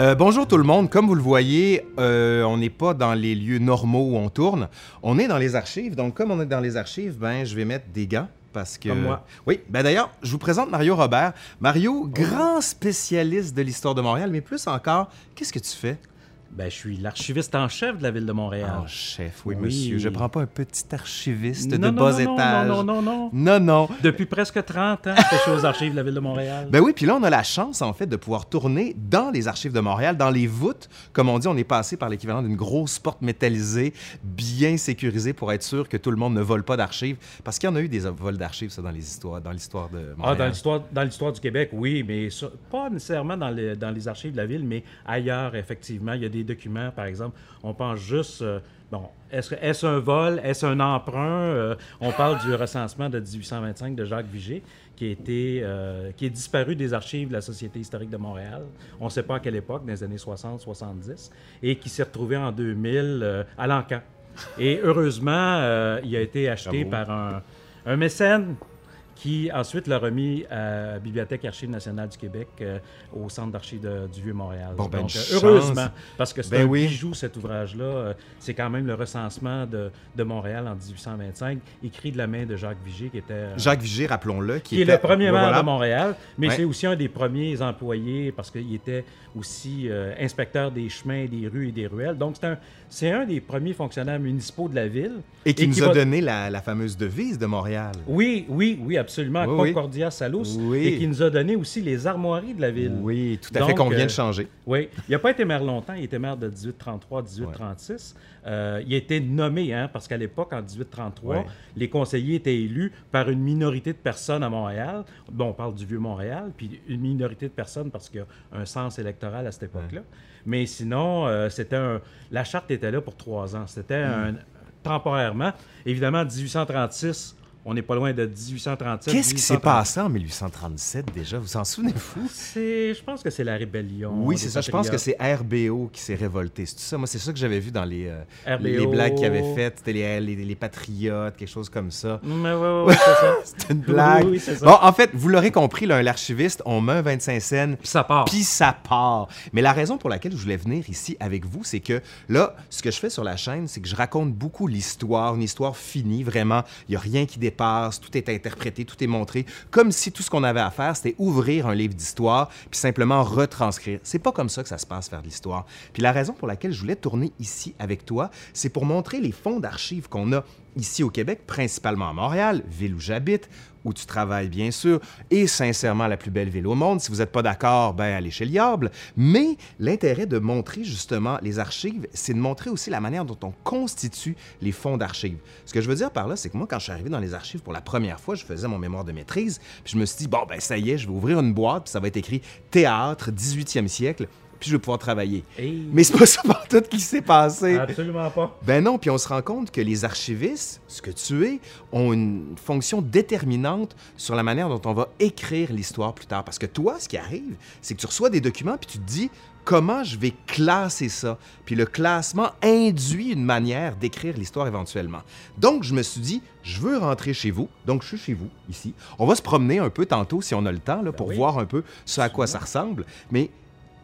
Euh, bonjour tout le monde. Comme vous le voyez, euh, on n'est pas dans les lieux normaux où on tourne. On est dans les archives. Donc, comme on est dans les archives, ben, je vais mettre des gants. Parce que. Comme moi. Oui. Ben d'ailleurs, je vous présente Mario Robert. Mario, grand spécialiste de l'histoire de Montréal, mais plus encore, qu'est-ce que tu fais? Ben, je suis l'archiviste en chef de la ville de Montréal. Oh, chef, oui, Oui. monsieur. Je prends pas un petit archiviste de Non, bas non, non, étage. Non, non, non, non. Non, non. Depuis presque 30 ans que je suis aux archives de la ville de Montréal. Ben oui, puis là, on a la chance, en fait, de pouvoir tourner dans les archives de Montréal, dans les voûtes. Comme on dit, on est passé par l'équivalent d'une grosse porte métallisée, bien sécurisée pour être sûr que tout le monde ne vole pas d'archives. Parce qu'il y en a eu des vols d'archives, ça, dans les histoires, dans l'histoire de Ah, Montréal. dans l'histoire, dans l'histoire du Québec, oui, mais ça- pas nécessairement dans, les- dans les archives de la ville, mais ailleurs, effectivement. Il y a des documents, par exemple. On pense juste. euh, bon, est-ce, est-ce un vol? Est-ce un emprunt? Euh, on parle du recensement de 1825 de Jacques Vigée, qui, a été, euh, qui est disparu des archives de la Société historique de Montréal. On ne sait pas à quelle époque, dans les années 60-70, et qui s'est retrouvé en 2000 euh, à l'Ancan. Et heureusement, il a été acheté Bravo. par un, un mécène qui ensuite l'a remis à la Bibliothèque Archives nationales du Québec euh, au Centre d'archives du Vieux-Montréal. Bon, ben, Donc, euh, heureusement, parce que c'est Ben un oui. bijou, cet ouvrage-là. Euh, c'est quand même le recensement de, de Montréal en 1825, écrit de la main de Jacques Vigier, qui était... Jacques Vigée, rappelons-le, qui, qui est était- le premier Ouais, maire voilà. de Montréal, mais Ouais. c'est aussi un des premiers employés parce qu'il était aussi euh, inspecteur des chemins, des rues et des ruelles. Donc, c'est un, un des premiers fonctionnaires municipaux de la ville. Et qui nous a va- donné la, la fameuse devise de Montréal. Oui, oui, oui, absolument. Oui, oui. Concordia Salus. Oui. Et qui nous a donné aussi les armoiries de la ville. Oui, tout à Donc, fait, qu'on vient euh, de changer. Oui. Il n'a pas été maire longtemps. Il était maire de 1833 à 1836. Euh, il a été nommé, hein, parce qu'à l'époque, en 1833, Ouais. les conseillers étaient élus par une minorité de personnes à Montréal. Bon, on parle du Vieux-Montréal, puis une minorité de personnes parce qu'il y a un sens électoral à cette époque-là. Mais sinon, euh, c'était un... la charte était là pour trois ans. C'était un... temporairement. Évidemment, 1836, on n'est pas loin de 1837. Qu'est-ce qui s'est 1837. passé en 1837 déjà? Vous en souvenez-vous? Je pense que c'est la rébellion. Oui, c'est ça. Je pense que c'est RBO qui s'est révolté. C'est tout ça. Moi, c'est ça que j'avais vu dans les, euh, RBO. les blagues qu'ils avaient faites. C'était les, les, les patriotes, quelque chose comme ça. Mais ouais, ouais, ouais, c'est ça. C'est une blague. Oui, oui, ça. Bon, en fait, vous l'aurez compris, l'archiviste, on met un 25 cents, Puis ça part. puis ça part. Mais la raison pour laquelle je voulais venir ici avec vous, c'est que là, ce que je fais sur la chaîne, c'est que je raconte beaucoup l'histoire, une histoire finie, vraiment. Il n'y a rien qui tout est interprété, tout est montré, comme si tout ce qu'on avait à faire, c'était ouvrir un livre d'histoire, puis simplement retranscrire. C'est pas comme ça que ça se passe faire de l'histoire. Puis la raison pour laquelle je voulais tourner ici avec toi, c'est pour montrer les fonds d'archives qu'on a ici au Québec, principalement à Montréal, ville où j'habite, où tu travailles bien sûr, et sincèrement la plus belle ville au monde. Si vous n'êtes pas d'accord, ben allez chez le diable. Mais l'intérêt de montrer justement les archives, c'est de montrer aussi la manière dont on constitue les fonds d'archives. Ce que je veux dire par là, c'est que moi, quand je suis arrivé dans les archives pour la première fois, je faisais mon mémoire de maîtrise, puis je me suis dit, bon, ben ça y est, je vais ouvrir une boîte, puis ça va être écrit Théâtre, 18e siècle, puis je vais pouvoir travailler. Hey. Mais c'est pas ça par tout qui s'est passé. Absolument pas. Ben non, puis on se rend compte que les archivistes, ce que tu es, ont une fonction déterminante sur la manière dont on va écrire l'histoire plus tard. Parce que toi, ce qui arrive, c'est que tu reçois des documents, puis tu te dis comment je vais classer ça? Puis le classement induit une manière d'écrire l'histoire éventuellement. Donc, je me suis dit, je veux rentrer chez vous. Donc, je suis chez vous, ici. On va se promener un peu tantôt, si on a le temps, là, pour oui. voir un peu ce à quoi ça ressemble. Mais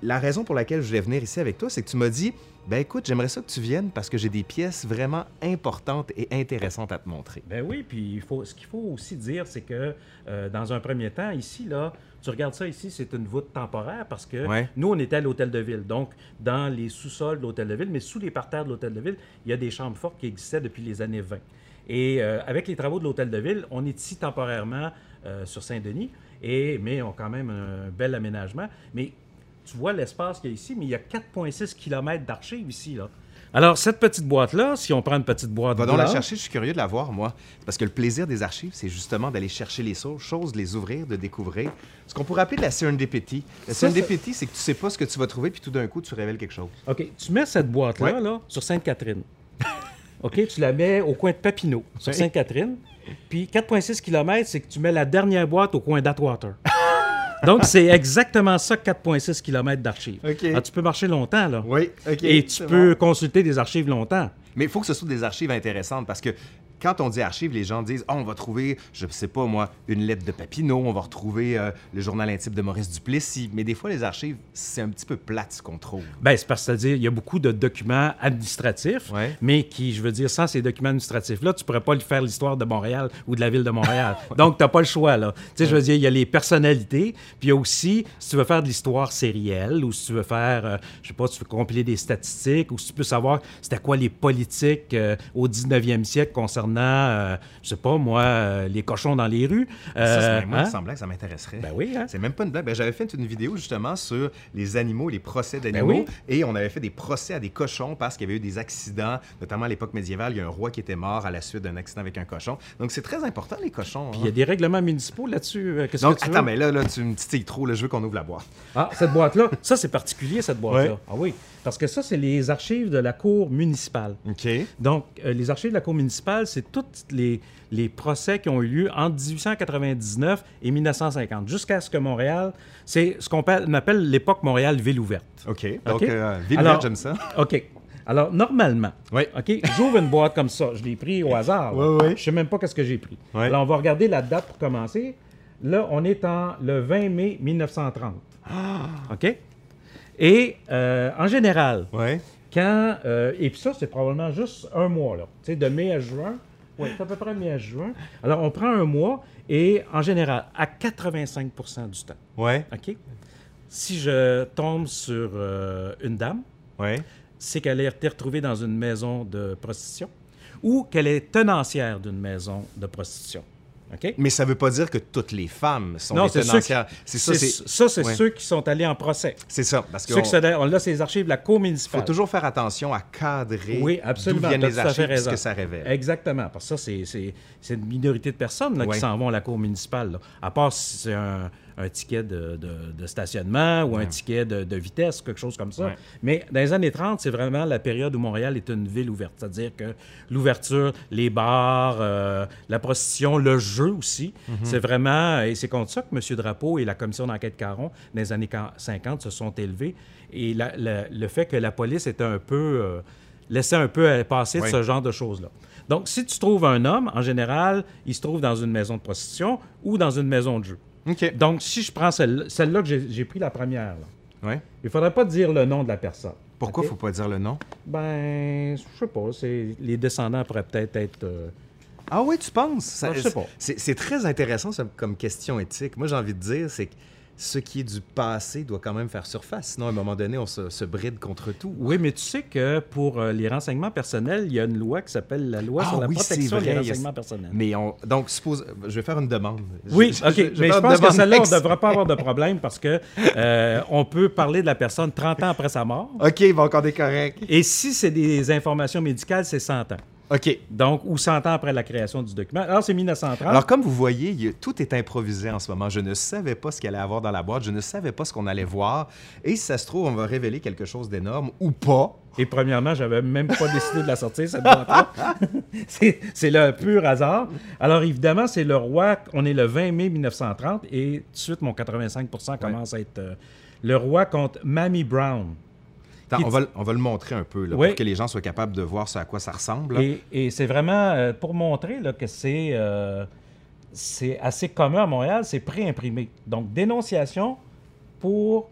la raison pour laquelle je voulais venir ici avec toi, c'est que tu m'as dit, ben écoute, j'aimerais ça que tu viennes parce que j'ai des pièces vraiment importantes et intéressantes à te montrer. Ben oui, puis il faut, ce qu'il faut aussi dire, c'est que euh, dans un premier temps, ici, là, tu regardes ça ici, c'est une voûte temporaire parce que Ouais. nous, on était à l'hôtel de ville. Donc, dans les sous-sols de l'hôtel de ville, mais sous les parterres de l'hôtel de ville, il y a des chambres fortes qui existaient depuis les années 20. Et euh, avec les travaux de l'hôtel de ville, on est ici temporairement euh, sur Saint-Denis, et, mais on a quand même un bel aménagement. Mais tu vois l'espace qu'il y a ici, mais il y a 4,6 km d'archives ici. Là. Alors, cette petite boîte-là, si on prend une petite boîte Va donc la chercher, je suis curieux de la voir, moi. Parce que le plaisir des archives, c'est justement d'aller chercher les choses, de les ouvrir, de découvrir. Ce qu'on pourrait appeler de la serendipity. La serendipity, c'est que tu sais pas ce que tu vas trouver, puis tout d'un coup, tu révèles quelque chose. OK, tu mets cette boîte-là Ouais. là, sur Sainte-Catherine. OK, tu la mets au coin de Papineau, sur. Sainte-Catherine. Puis 4,6 km, c'est que tu mets la dernière boîte au coin d'Atwater. Donc, c'est exactement ça, 4,6 km d'archives. Ah, tu peux marcher longtemps, là. Oui, OK. Et tu peux bon. consulter des archives longtemps. Mais il faut que ce soit des archives intéressantes parce que quand on dit archives, les gens disent, oh, on va trouver, je sais pas moi, une lettre de Papineau, on va retrouver euh, le journal intime de Maurice Duplessis. Mais des fois, les archives, c'est un petit peu plate ce qu'on trouve. Ben, c'est parce que dire il y a beaucoup de documents administratifs, Ouais. mais qui, je veux dire, sans ces documents administratifs-là, tu pourrais pas faire l'histoire de Montréal ou de la ville de Montréal. Donc, tu n'as pas le choix, là. Tu sais, je veux dire, il y a les personnalités, puis il y a aussi, si tu veux faire de l'histoire sérielle, ou si tu veux faire, euh, je sais pas, tu veux compiler des statistiques, ou si tu peux savoir c'était quoi les politiques euh, au 19e siècle concernant, euh, je sais pas, moi, euh, les cochons dans les rues. ça, Euh, c'est moi, hein? il semblait que ça m'intéresserait. Ben oui, hein? C'est même pas une blague. Ben, J'avais fait une vidéo justement sur les animaux, les procès d'animaux. Ben oui. Et on avait fait des procès à des cochons parce qu'il y avait eu des accidents, notamment à l'époque médiévale. Il y a un roi qui était mort à la suite d'un accident avec un cochon. Donc c'est très important, les cochons. Puis hein? il y a des règlements municipaux là-dessus. euh, Qu'est-ce Donc, que tu attends, veux? mais là, là, tu me titilles trop. Là, je veux qu'on ouvre la boîte. Ah, cette boîte-là, ça c'est particulier, cette boîte-là. Ouais. Ah oui, parce que ça, c'est les archives de la Cour municipale. OK. Donc, euh, les archives de la Cour municipale, c'est tous les, les procès qui ont eu lieu entre 1899 et 1950, jusqu'à ce que Montréal, c'est ce qu'on appelle, l'époque Montréal ville ouverte. OK. Donc, OK. euh, ville Alors- verte, j'aime ça. OK. Alors, normalement, Oui. OK, j'ouvre une boîte comme ça. Je l'ai pris au hasard. Je sais même pas qu'est-ce que j'ai pris. Alors, on va regarder la date pour commencer. Là, on est en le 20 mai 1930. OK? Et euh, en général, quand. euh, et puis ça, c'est probablement juste un mois, là. Tu sais, de mai à juin. Oui, c'est à peu près mai à juin. Alors, on prend un mois et en général, à 85% du temps, Ouais. OK? Si je tombe sur euh, une dame, Ouais. c'est qu'elle a été retrouvée dans une maison de prostitution ou qu'elle est tenancière d'une maison de prostitution. Mais ça veut pas dire que toutes les femmes sont Non, des tenancières. C'est ça, C'est ouais. ceux qui sont allés en procès. c'est ça. Parce que Ceux qui on a ces archives de la Cour faut municipale. toujours faire attention à cadrer Oui, absolument. d'où viennent les archives et ce que ça révèle. Exactement. Parce que ça, c'est- une minorité de personnes là, Ouais. qui s'en vont à la cour municipale. là. À part si c'est un, un ticket de, de- de stationnement ou un ticket de, de vitesse, quelque chose comme ça. Ouais. Mais dans les années 30, c'est vraiment la période où Montréal est une ville ouverte. C'est-à-dire que l'ouverture, les bars, euh, la prostitution, le jeu aussi, Mm-hmm. c'est vraiment... Et c'est contre ça que M. Drapeau et la commission d'enquête Caron, dans les années 50, se sont élevés. Et la- la- le fait que la police était un peu... euh, laissait un peu euh, passer Oui. de ce genre de choses-là. Donc, si tu trouves un homme, en général, il se trouve dans une maison de prostitution ou dans une maison de jeu. Donc, si je prends celle- celle-là que j'ai pris la première, là, Ouais. il ne faudrait pas dire le nom de la personne. Pourquoi OK? faut pas dire le nom? Ben, je sais pas. Les descendants pourraient peut-être être. euh, Ah oui, tu penses? Ça- Ah, je sais pas. C'est c'est très intéressant ça, comme question éthique. Moi, j'ai envie de dire, c'est que ce qui est du passé doit quand même faire surface. Sinon, à un moment donné, on se, se bride contre tout. Oui, mais tu sais que pour euh, les renseignements personnels, il y a une loi qui s'appelle la loi Ah sur la oui, protection des renseignements personnels. Mais on, donc, suppose, je vais faire une demande. Oui, Je- OK. je- je vais mais je pense que celle-là, on ne devrait pas avoir de problème parce que euh, on peut parler de la personne 30 ans après sa mort. OK, bon, on est correct. Et si c'est des informations médicales, c'est 100 ans. OK. Donc, ou 100 ans après la création du document? Alors, c'est 1930. Alors, comme vous voyez, il tout est improvisé en ce moment. Je ne savais pas ce qu'il allait avoir dans la boîte. Je ne savais pas ce qu'on allait voir. Et si ça se trouve, on va révéler quelque chose d'énorme ou pas. Et premièrement, j'avais même pas décidé de la sortir, cette boîte-là. c'est le pur hasard. Alors, évidemment, c'est le roi. On est le 20 mai 1930 et tout de suite, mon 85% commence à être euh, le roi contre Mamie Brown. Attends, on, va, le- on va le montrer un peu là, Oui. pour que les gens soient capables de voir ce à quoi ça ressemble. Et, et c'est vraiment euh, pour montrer là, que c'est euh, c'est assez commun à Montréal, c'est pré-imprimé. Donc, dénonciation pour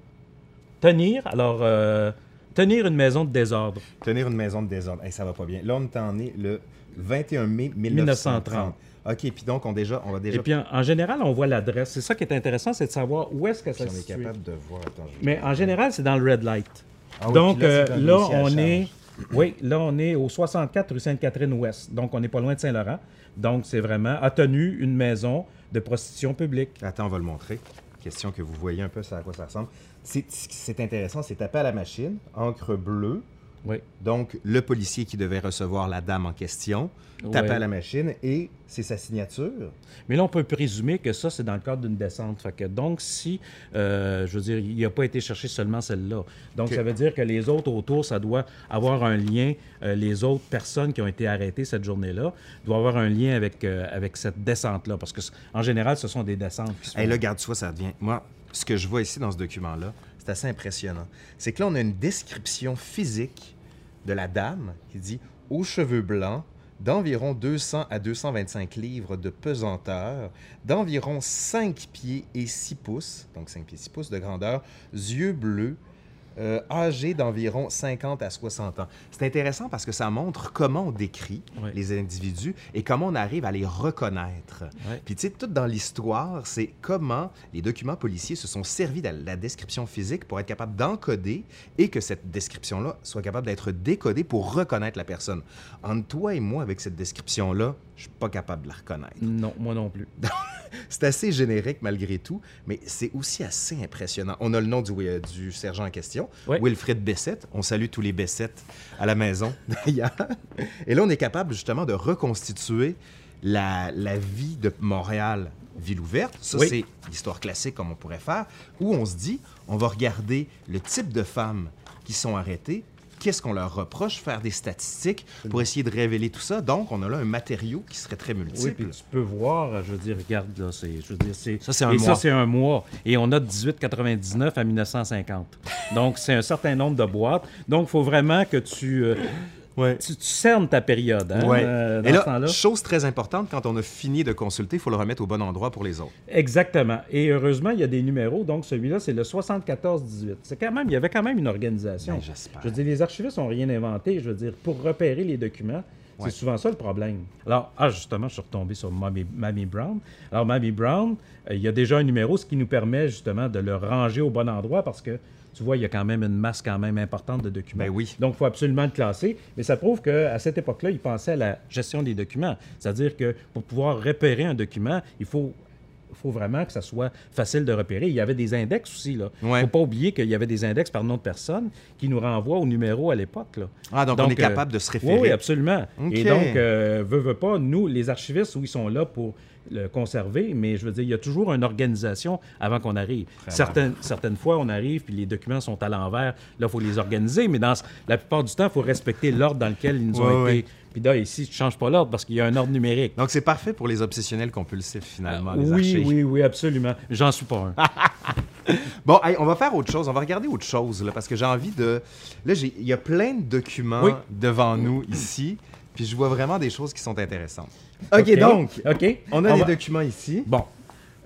tenir, alors, euh, tenir une maison de désordre. Tenir une maison de désordre. Hey, ça va pas bien. Là, on est en est le 21 mai 1930. 1930. OK, puis donc, on, déjà, on va déjà... Et puis, en, en général, on voit l'adresse. C'est ça qui est intéressant, c'est de savoir où est-ce que ça on se est situe. capable de voir... Attends, je- Mais en général, c'est dans le red light. Ah oui, Donc, là, euh, là, on est... Oui, là, on est au 64 rue Sainte-Catherine-Ouest. Donc, on n'est pas loin de Saint-Laurent. Donc, c'est vraiment a tenu une maison de prostitution publique. Attends, on va le montrer. Question que vous voyez un peu ça à quoi ça ressemble. C'est c'est intéressant, c'est tapé à la machine, encre bleue. Oui. Donc, le policier qui devait recevoir la dame en question, tapé Ouais. à la machine, et c'est sa signature. Mais là, on peut présumer que ça, c'est dans le cadre d'une descente. Fait que donc, si, euh, je veux dire, il n'a pas été cherché seulement celle-là. Donc, ça veut dire que les autres autour, ça doit avoir un lien. euh, les autres personnes qui ont été arrêtées cette journée-là doivent avoir un lien avec, euh, avec cette descente-là. Parce que, en général, ce sont des descentes qui sont. Et là, garde toi ça devient. Moi, ce que je vois ici dans ce document-là, c'est assez impressionnant. C'est que là, on a une description physique de la dame qui dit aux cheveux blancs, d'environ 200 à 225 livres de pesanteur, d'environ 5 pieds et 6 pouces, donc 5 pieds 6 pouces de grandeur, yeux bleus, euh, âgé d'environ 50 à 60 ans. C'est intéressant parce que ça montre comment on décrit les individus et comment on arrive à les reconnaître. Puis tu sais, tout dans l'histoire, c'est comment les documents policiers se sont servis de la description physique pour être capable d'encoder et que cette description-là soit capable d'être décodée pour reconnaître la personne. Entre toi et moi, avec cette description-là, je suis pas capable de la reconnaître. Non, moi non plus. C'est assez générique malgré tout, mais c'est aussi assez impressionnant. On a le nom du, euh, du sergent en question, Ouais. Wilfrid Bessette. On salue tous les Bessettes à la maison, d'ailleurs. Et là, on est capable justement de reconstituer la, la vie de Montréal, ville ouverte. Ça, Oui. c'est l'histoire classique comme on pourrait faire, où on se dit, on va regarder le type de femmes qui sont arrêtées, qu'est-ce qu'on leur reproche, faire des statistiques pour essayer de révéler tout ça? Donc, on a là un matériau qui serait très Oui, multiple. puis tu peux voir, je veux dire, regarde, là, c'est, je veux dire, c'est... Ça, c'est un et mois. ça, c'est un mois. Et on a de 1899 à 1950. Donc, c'est un certain nombre de boîtes. Donc, il faut vraiment que tu, euh, Ouais. tu, tu cernes ta période, hein, Ouais. euh, dans Et ce là, temps-là. chose très importante, quand on a fini de consulter, il faut le remettre au bon endroit pour les autres. Exactement. Et heureusement, il y a des numéros. Donc, celui-là, c'est le 74-18. C'est quand même, il y avait quand même une organisation. Ben, j'espère. Je veux dire, les archivistes n'ont rien inventé. Je veux dire, pour repérer les documents, Ouais. c'est souvent ça le problème. Alors, ah, justement, je suis retombé sur Mamie, Mamie Brown. Alors, Mamie Brown, euh, il y a déjà un numéro, ce qui nous permet justement de le ranger au bon endroit parce que, tu vois, il y a quand même une masse quand même importante de documents. Ben oui. Donc, il faut absolument le classer. Mais ça prouve qu'à cette époque-là, ils pensaient à la gestion des documents. C'est-à-dire que pour pouvoir repérer un document, il faut, il faut vraiment que ça soit facile de repérer. Il y avait des index aussi. Il ne Ouais. faut pas oublier qu'il y avait des index par nom de personne qui nous renvoient au numéro à l'époque. là. Ah, donc, on est capable de se référer. Oui, absolument. Et donc, euh, veut, veut pas, nous, les archivistes, oui, ils sont là pour le conserver, mais je veux dire, il y a toujours une organisation avant qu'on arrive. Certaines, certaines fois, on arrive, puis les documents sont à l'envers. Là, il faut les organiser, mais dans la plupart du temps, il faut respecter l'ordre dans lequel ils nous ont été. Puis là, ici, tu ne changes pas l'ordre parce qu'il y a un ordre numérique. Donc, c'est parfait pour les obsessionnels compulsifs, finalement, les oui, oui, oui, absolument. J'en suis pas un. Bon, hey, on va faire autre chose. On va regarder autre chose, là, parce que j'ai envie de... Là, il y a plein de documents Oui. devant nous, ici, puis je vois vraiment des choses qui sont intéressantes. OK, OK, donc, OK. on a On des va- documents ici. Bon.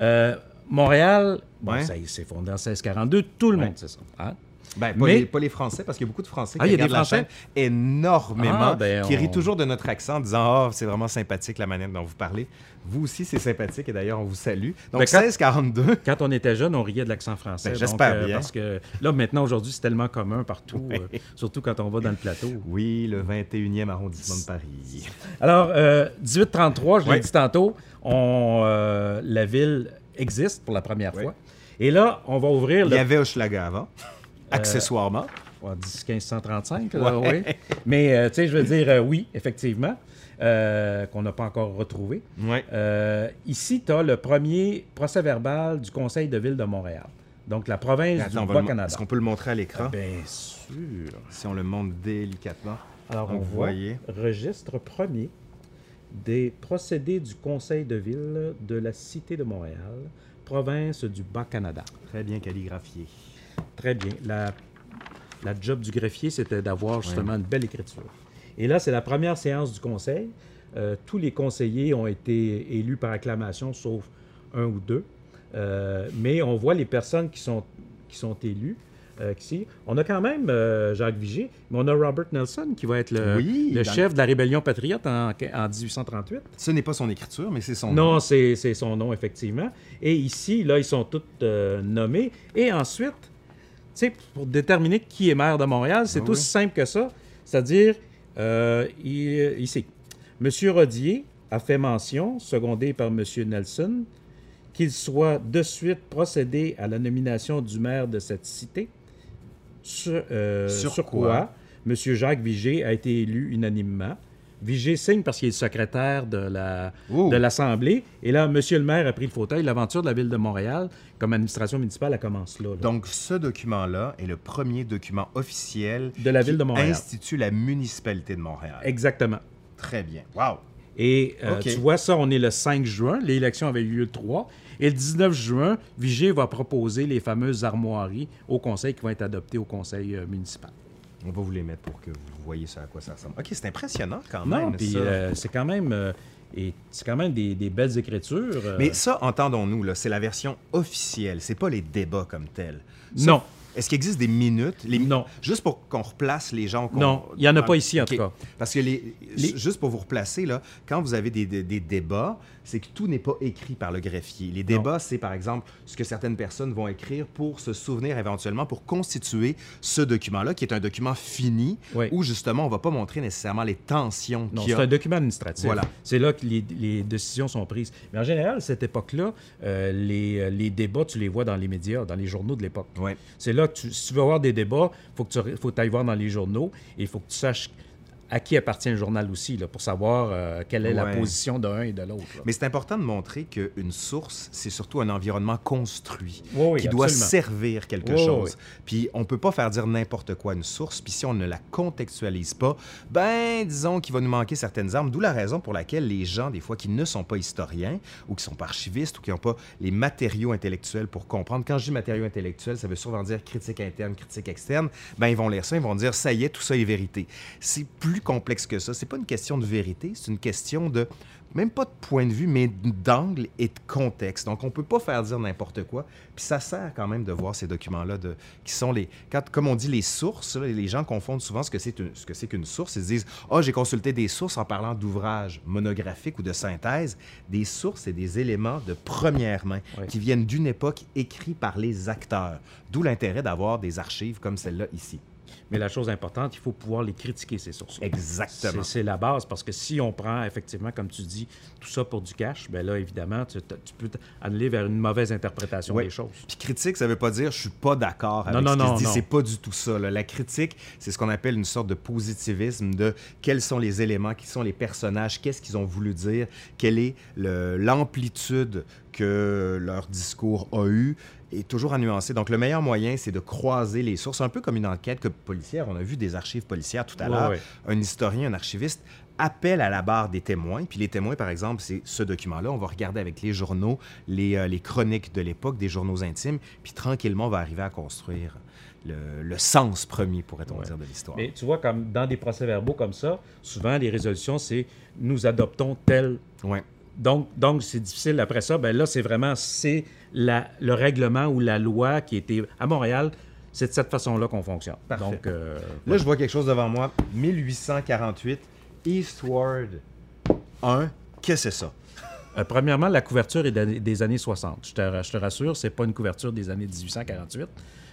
Euh, Montréal, bon, Ouais. ça y est, c'est fondé en 1642. Tout le Ouais. monde sait ça. hein? Ben, pas, Mais- les, pas les Français, parce qu'il y a beaucoup de Français qui Ah, il y a des la Français? chaîne énormément, Ah, ben, qui rient toujours de notre accent en disant « Ah, c'est vraiment sympathique la manière dont vous parlez. » Vous aussi, c'est sympathique, et d'ailleurs, on vous salue. Donc, Ben, quand- 1642. Quand on était jeune, on riait de l'accent français. Ben, j'espère bien. Parce que là, maintenant, aujourd'hui, c'est tellement commun partout, euh, surtout quand on va dans le plateau. Oui, le 21e arrondissement de Paris. Alors, euh, 1833, je l'ai dit tantôt, on, euh, la ville existe pour la première fois. Et là, on va ouvrir Il le y avait Hochelaga avant, Euh, accessoirement. Ouais, 10 1535, là, oui. Mais, euh, tu sais, je veux dire, euh, oui, effectivement, euh, qu'on n'a pas encore retrouvé. Ouais. Euh, ici, tu as le premier procès-verbal du Conseil de ville de Montréal. Donc, la province Attends, on du Bas-Canada. Est-ce qu'on peut le montrer à l'écran? Bien sûr. Si on le montre délicatement. Alors, on Donc, voit voyez. registre premier des procédés du Conseil de ville de la Cité de Montréal, province du Bas-Canada. Très bien calligraphié. Très bien. La, la job du greffier, c'était d'avoir justement une belle écriture. Et là, c'est la première séance du Conseil. Euh, tous les conseillers ont été élus par acclamation, sauf un ou deux. Euh, mais on voit les personnes qui sont, qui sont élues. euh, ici. On a quand même Jacques Vigée, mais on a Robert Nelson qui va être le, Oui, le dans- chef de la rébellion patriote en, en 1838. Ce n'est pas son écriture, mais c'est son nom. Non, c'est son nom, effectivement. Et ici, là, ils sont tous nommés. Et ensuite, sais, pour déterminer qui est maire de Montréal, c'est Ah tout oui. simple que ça. C'est-à-dire, euh, il- ici, M. Rodier a fait mention, secondé par M. Nelson, qu'il soit de suite procédé à la nomination du maire de cette cité, sur, euh, Sur sur quoi? quoi? M. Jacques Vigée a été élu unanimement. Vigée signe parce qu'il est secrétaire de la, de l'Assemblée. Et là, M. le maire a pris le fauteuil. L'aventure de la ville de Montréal, comme administration municipale, elle commence là. là. Donc, ce document-là est le premier document officiel De la ville de Montréal. institue la municipalité de Montréal. Exactement. Très bien. Wow. Et euh, tu vois, ça, on est le 5 juin. L'élection avait eu lieu le 3. Et le 19 juin, Vigée va proposer les fameuses armoiries au conseil qui vont être adoptées au conseil euh, municipal. On va vous les mettre pour que vous voyez ça à quoi ça ressemble. OK, c'est impressionnant quand même. Non, puis euh, c'est quand même, euh, et c'est quand même des, des belles écritures. euh. Mais ça, entendons-nous, là, c'est la version officielle. C'est pas les débats comme tels. Ça, Non. Est-ce qu'il existe des minutes? Les... Non. Juste pour qu'on replace les gens. Non, il y en a pas ici, en tout cas. Parce que les... Les- juste pour vous replacer, là, quand vous avez des, des- des débats, c'est que tout n'est pas écrit par le greffier. Les débats, c'est par exemple ce que certaines personnes vont écrire pour se souvenir éventuellement, pour constituer ce document-là, qui est un document fini, Oui. où justement, on va pas montrer nécessairement les tensions Non, qu'il y c'est a. un document administratif. Voilà. C'est là que les, les décisions sont prises. Mais en général, à cette époque-là, euh, les, euh, les débats, tu les vois dans les médias, dans les journaux de l'époque. Ouais. C'est là tu, si tu veux avoir des débats, il faut que tu faut ailles voir dans les journaux et il faut que tu saches à qui appartient le journal aussi, là, pour savoir euh, quelle est la position d'un et de l'autre. Mais c'est important de montrer qu'une source, c'est surtout un environnement construit Oui, oui, qui doit servir quelque Oui, chose. Puis on peut pas faire dire n'importe quoi à une source, puis si on ne la contextualise pas, ben disons qu'il va nous manquer certaines armes, d'où la raison pour laquelle les gens, des fois, qui ne sont pas historiens ou qui sont pas archivistes ou qui n'ont pas les matériaux intellectuels pour comprendre, quand je dis matériaux intellectuels, ça veut souvent dire critique interne, critique externe, ben ils vont lire ça, ils vont dire ça y est, tout ça est vérité. C'est plus complexe que ça. C'est pas une question de vérité, c'est une question de même pas de point de vue, mais d'angle et de contexte. Donc, on peut pas faire dire n'importe quoi. Puis ça sert quand même de voir ces documents-là, de, qui sont les, quand, comme on dit, les sources. les gens confondent souvent ce que c'est ce que c'est qu'une source. Ils se disent, ah, j'ai consulté des sources en parlant d'ouvrages monographiques ou de synthèse. Des sources, c'est des éléments de première main Oui. qui viennent d'une époque écrits par les acteurs. D'où l'intérêt d'avoir des archives comme celle-là ici. Mais la chose importante, il faut pouvoir les critiquer, ces sources. Exactement. C'est la base, parce que si on prend, effectivement, comme tu dis, tout ça pour du cash, ben là, évidemment, tu, tu peux aller vers une mauvaise interprétation des choses. Puis critique, ça veut pas dire je suis pas d'accord avec Non, ce non, qui non, se dit. C'est pas du tout ça. là. La critique, c'est ce qu'on appelle une sorte de positivisme de quels sont les éléments, qui sont les personnages, qu'est-ce qu'ils ont voulu dire, quelle est l'amplitude que leur discours a eu et toujours à nuancer. Donc, le meilleur moyen, c'est de croiser les sources, un peu comme une enquête que policière. On a vu des archives policières tout à Ouais, l'heure. ouais. Un historien, un archiviste appelle à la barre des témoins. Puis les témoins, par exemple, c'est ce document-là. On va regarder avec les journaux, les, euh, les chroniques de l'époque, des journaux intimes. Puis tranquillement, on va arriver à construire le, le sens premier, pourrait-on Ouais. dire, de l'histoire. Mais tu vois, comme dans des procès-verbaux comme ça, souvent, les résolutions, c'est nous adoptons tel. Ouais. Donc, donc c'est difficile après ça. Ben là, c'est vraiment c'est la- le règlement ou la loi qui était à Montréal. C'est de cette façon-là qu'on fonctionne. Parfait. Donc, euh, Là, je vois quelque chose devant moi. 1848, Eastward 1. Qu'est-ce que c'est ça? Euh, premièrement, la couverture est des années 60. Je te, je te rassure, c'est pas une couverture des années 1848.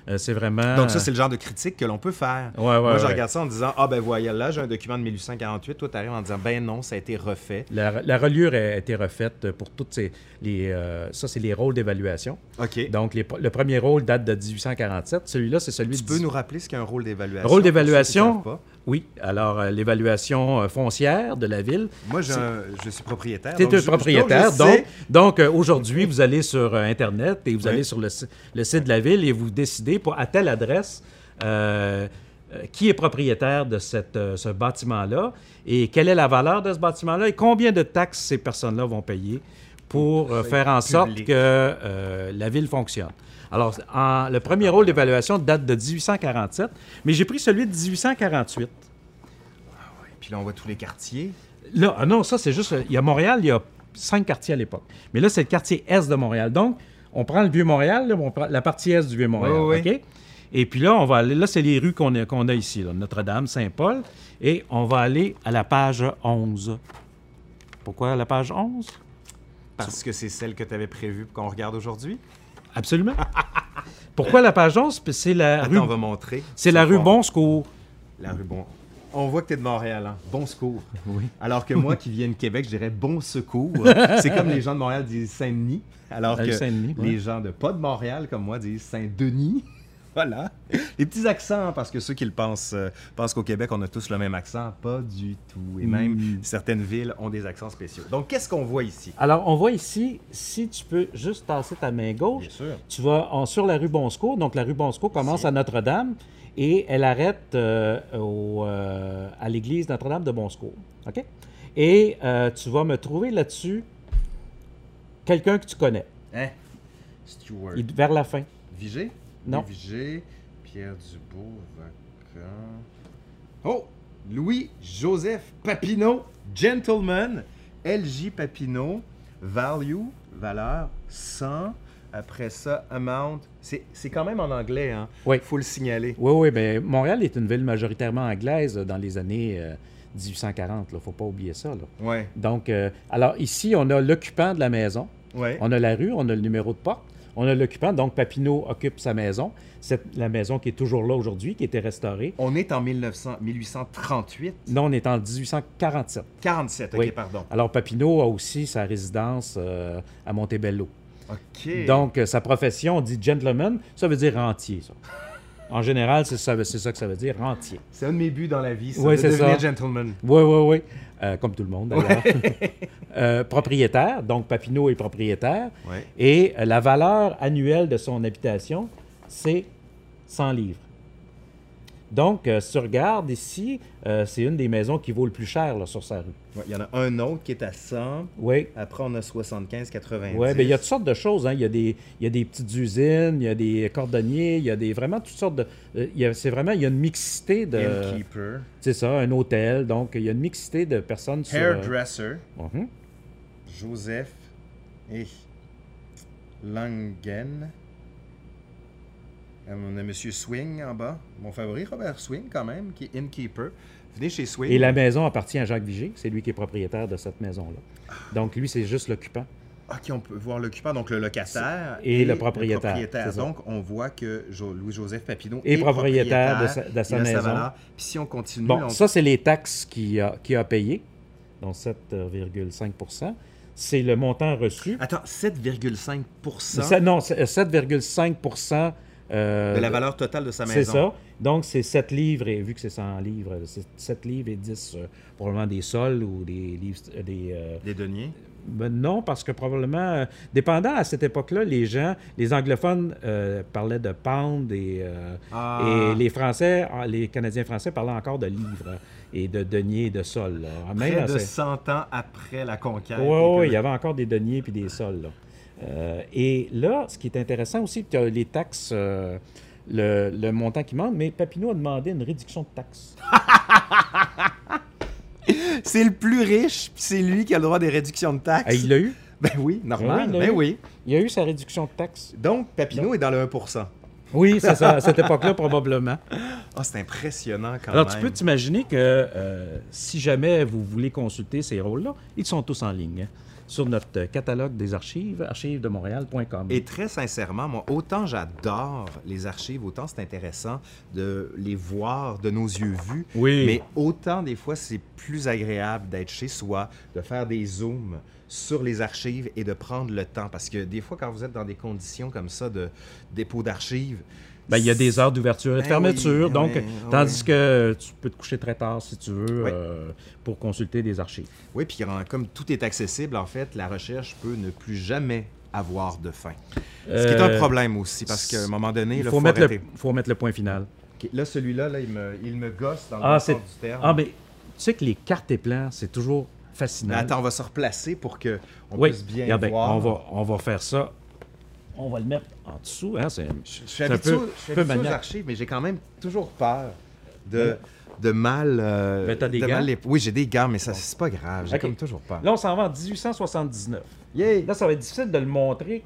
Euh, c'est vraiment. Donc ça, c'est le genre de critique que l'on peut faire. Ouais, ouais, Moi, je ouais. regarde ça en disant, ah ben voilà, là, j'ai un document de 1848. Toi, tu arrives en disant, ben non, ça a été refait. La, la reliure a été refaite pour toutes ces. Les, euh, ça, c'est les rôles d'évaluation. OK. Donc, les- le premier rôle date de 1847. Celui-là, c'est celui tu de. peux nous rappeler ce qu'est un rôle d'évaluation? Rôle d'évaluation? Oui. Alors, euh, l'évaluation euh, foncière de la ville. Moi, je suis propriétaire. Tu es donc un je- propriétaire. je Donc, donc euh, aujourd'hui, vous allez sur Internet et vous Oui. allez sur le, si- le site de la ville et vous décidez pour, à telle adresse qui est propriétaire de cette, ce bâtiment-là et quelle est la valeur de ce bâtiment-là et combien de taxes ces personnes-là vont payer pour euh, faire en sorte public. que euh, la ville fonctionne. Alors, en- le premier rôle d'évaluation date de 1847, mais j'ai pris celui de 1848. Puis là, on voit tous les quartiers. Là, ah non, ça, c'est juste. Il y a Montréal, il y a cinq quartiers à l'époque. Mais là, c'est le quartier est de Montréal. Donc, on prend le Vieux-Montréal, là, on prend la partie est du Vieux-Montréal. Oui, oui, OK? Et puis là, on va aller. Là, c'est les rues qu'on a, a ici, Notre-Dame, Saint-Paul. Et on va aller à la page 11. Pourquoi la page 11? Parce que c'est celle que tu avais prévue qu'on regarde aujourd'hui? Absolument. Pourquoi la page 11? Puis C'est la Attends, rue, on va montrer. c'est la rue. Bon Secours. La rue Bon. On voit que tu es de Montréal, hein? Bon secours. Oui. Alors que moi, qui viens de Québec, je dirais bon secours. c'est comme les gens de Montréal disent Saint-Denis, alors Ah, que ouais. les gens de pas de Montréal, comme moi, disent Saint-Denis. Voilà. Les petits accents, parce que ceux qui le pensent, euh, pensent qu'au Québec, on a tous le même accent. Pas du tout. Et même Mm. certaines villes ont des accents spéciaux. Donc, qu'est-ce qu'on voit ici? Alors, on voit ici, si tu peux juste tasser ta main gauche, sûr. Tu vas en- sur la rue Bonscourt. Donc, la rue Bonscourt commence Ici. à Notre-Dame et elle arrête euh, au, euh, à l'église Notre-Dame de Bonscourt. OK? Et euh, tu vas me trouver là-dessus quelqu'un que tu connais, Hein? Stewart. Il- vers la fin. Vigée? Non. Pierre Dubourg, Oh! Louis-Joseph Papineau, gentleman, LJ Papineau, value, valeur, 100. Après ça, amount. C'est c'est quand même en anglais, hein? Oui. faut le signaler. Oui, oui, bien, Montréal est une ville majoritairement anglaise dans les années euh, 1840. Il ne faut pas oublier ça. là. Ouais, Donc, euh, alors ici, on a l'occupant de la maison, ouais. on a la rue, on a le numéro de porte, on a l'occupant. Donc, Papineau occupe sa maison. C'est la maison qui est toujours là aujourd'hui, qui était restaurée. On est en 1900, 1838. Non, on est en 1847. 47, ok, Oui. pardon. Alors, Papineau a aussi sa résidence euh, à Montebello. Ok. Donc, euh, sa profession, on dit gentleman, ça veut dire rentier, ça. En général, c'est ça, c'est ça que ça veut dire, rentier. c'est un de mes buts dans la vie, Oui, de c'est devenir ça. gentleman. Oui, oui, oui. Euh, comme tout le monde, d'ailleurs. Euh, propriétaire, donc Papineau est propriétaire. Ouais. Et euh, la valeur annuelle de son habitation, c'est 100 livres. Donc, euh, si tu regardes ici, euh, c'est une des maisons qui vaut le plus cher là, sur sa rue. Ouais, Il y en a un autre qui est à 100. Oui. Après, on a 75, 90. Oui, bien, il y a toutes sortes de choses. hein. Il, y a des, il y a des petites usines, il y a des cordonniers, il y a des, vraiment toutes sortes de... euh, c'est vraiment, il y a une mixité de... Innkeeper. C'est ça, un hôtel. Donc, il y a une mixité de personnes sur... euh, Hairdresser. mhm. Joseph et Langen. Euh, On a Monsieur Swing en bas. Mon favori, Robert Swing, quand même, qui est innkeeper. Venez chez Swing. Et la maison appartient à Jacques Vigée. C'est lui qui est propriétaire de cette maison-là. Donc, lui, c'est juste l'occupant. Ok, on peut voir l'occupant, donc le locataire Et le propriétaire. Donc, on voit que Jo- Louis-Joseph Papineau est propriétaire de sa- de sa maison. Puis si on continue, Bon, on- ça, c'est les taxes qu'il a, a payées, donc 7,5% C'est le montant reçu. Attends, 7,5 Ça- non, c'est 7,5 euh, de la valeur totale de sa maison. C'est ça. Donc, c'est 7 livres, et vu que c'est 100 livres, c'est 7 livres et 10, euh, probablement des sols ou des livres. euh, Des, Des deniers. ben non, parce que probablement, dépendant à cette époque-là, les gens, les anglophones parlaient de pound et, Ah. et les Français, ah, les Canadiens français parlaient encore de livres et de deniers et de sols. Même Près de ce- 100 ans après la conquête. oui, que- il y avait encore des deniers puis des sols. là. Euh, et là, ce qui est intéressant aussi, tu as les taxes, euh, le, le montant qui manque, mais Papineau a demandé une réduction de taxes. C'est le plus riche, puis c'est lui qui a le droit des réductions de taxes. Ah, il l'a eu? Ben oui, normal. Oui, l'a ben eu? oui. Il a eu sa réduction de taxes. Donc, Papineau est dans le 1% Oui, c'est ça, à cette époque-là, probablement. Ah, c'est impressionnant quand Alors, même. tu peux t'imaginer que euh, si jamais vous voulez consulter ces rôles-là, ils sont tous en ligne hein, sur notre catalogue des archives, archivesdemontréal.com. Et très sincèrement, moi, autant j'adore les archives, autant c'est intéressant de les voir de nos yeux vus. Oui. Mais autant des fois, c'est plus agréable d'être chez soi, de faire des zooms sur les archives et de prendre le temps. Parce que des fois, quand vous êtes dans des conditions comme ça de dépôt d'archives, Ben, il y a des heures d'ouverture et de Ben fermeture, oui, donc oui, tandis oui. que tu peux te coucher très tard si tu veux euh, pour consulter des archives. Oui, puis comme tout est accessible, en fait, la recherche peut ne plus jamais avoir de fin. Ce qui est un Euh, problème aussi, parce qu'à un moment donné, Il là, faut, mettre le, arrêter. faut mettre le point final. Là, celui-là, là, il, me, il me gosse dans le Ah, sens du terme. Ah, mais tu sais que les cartes et plans, c'est toujours fascinant. Mais attends, on va se replacer pour qu'on oui, puisse bien regardez, voir. on va, on va faire ça. On va le mettre en dessous. Hein, c'est- Je, je suis C'est un habitué, peu- je suis peu habitué aux archives, mais j'ai quand même toujours peur de, de mal... euh, Mais t'as des de gants? mal les- Oui, j'ai des gants, mais ça, c'est pas grave. J'ai Ok. comme toujours peur. Là, on s'en va en 1879. Yay! Là, ça va être difficile de le montrer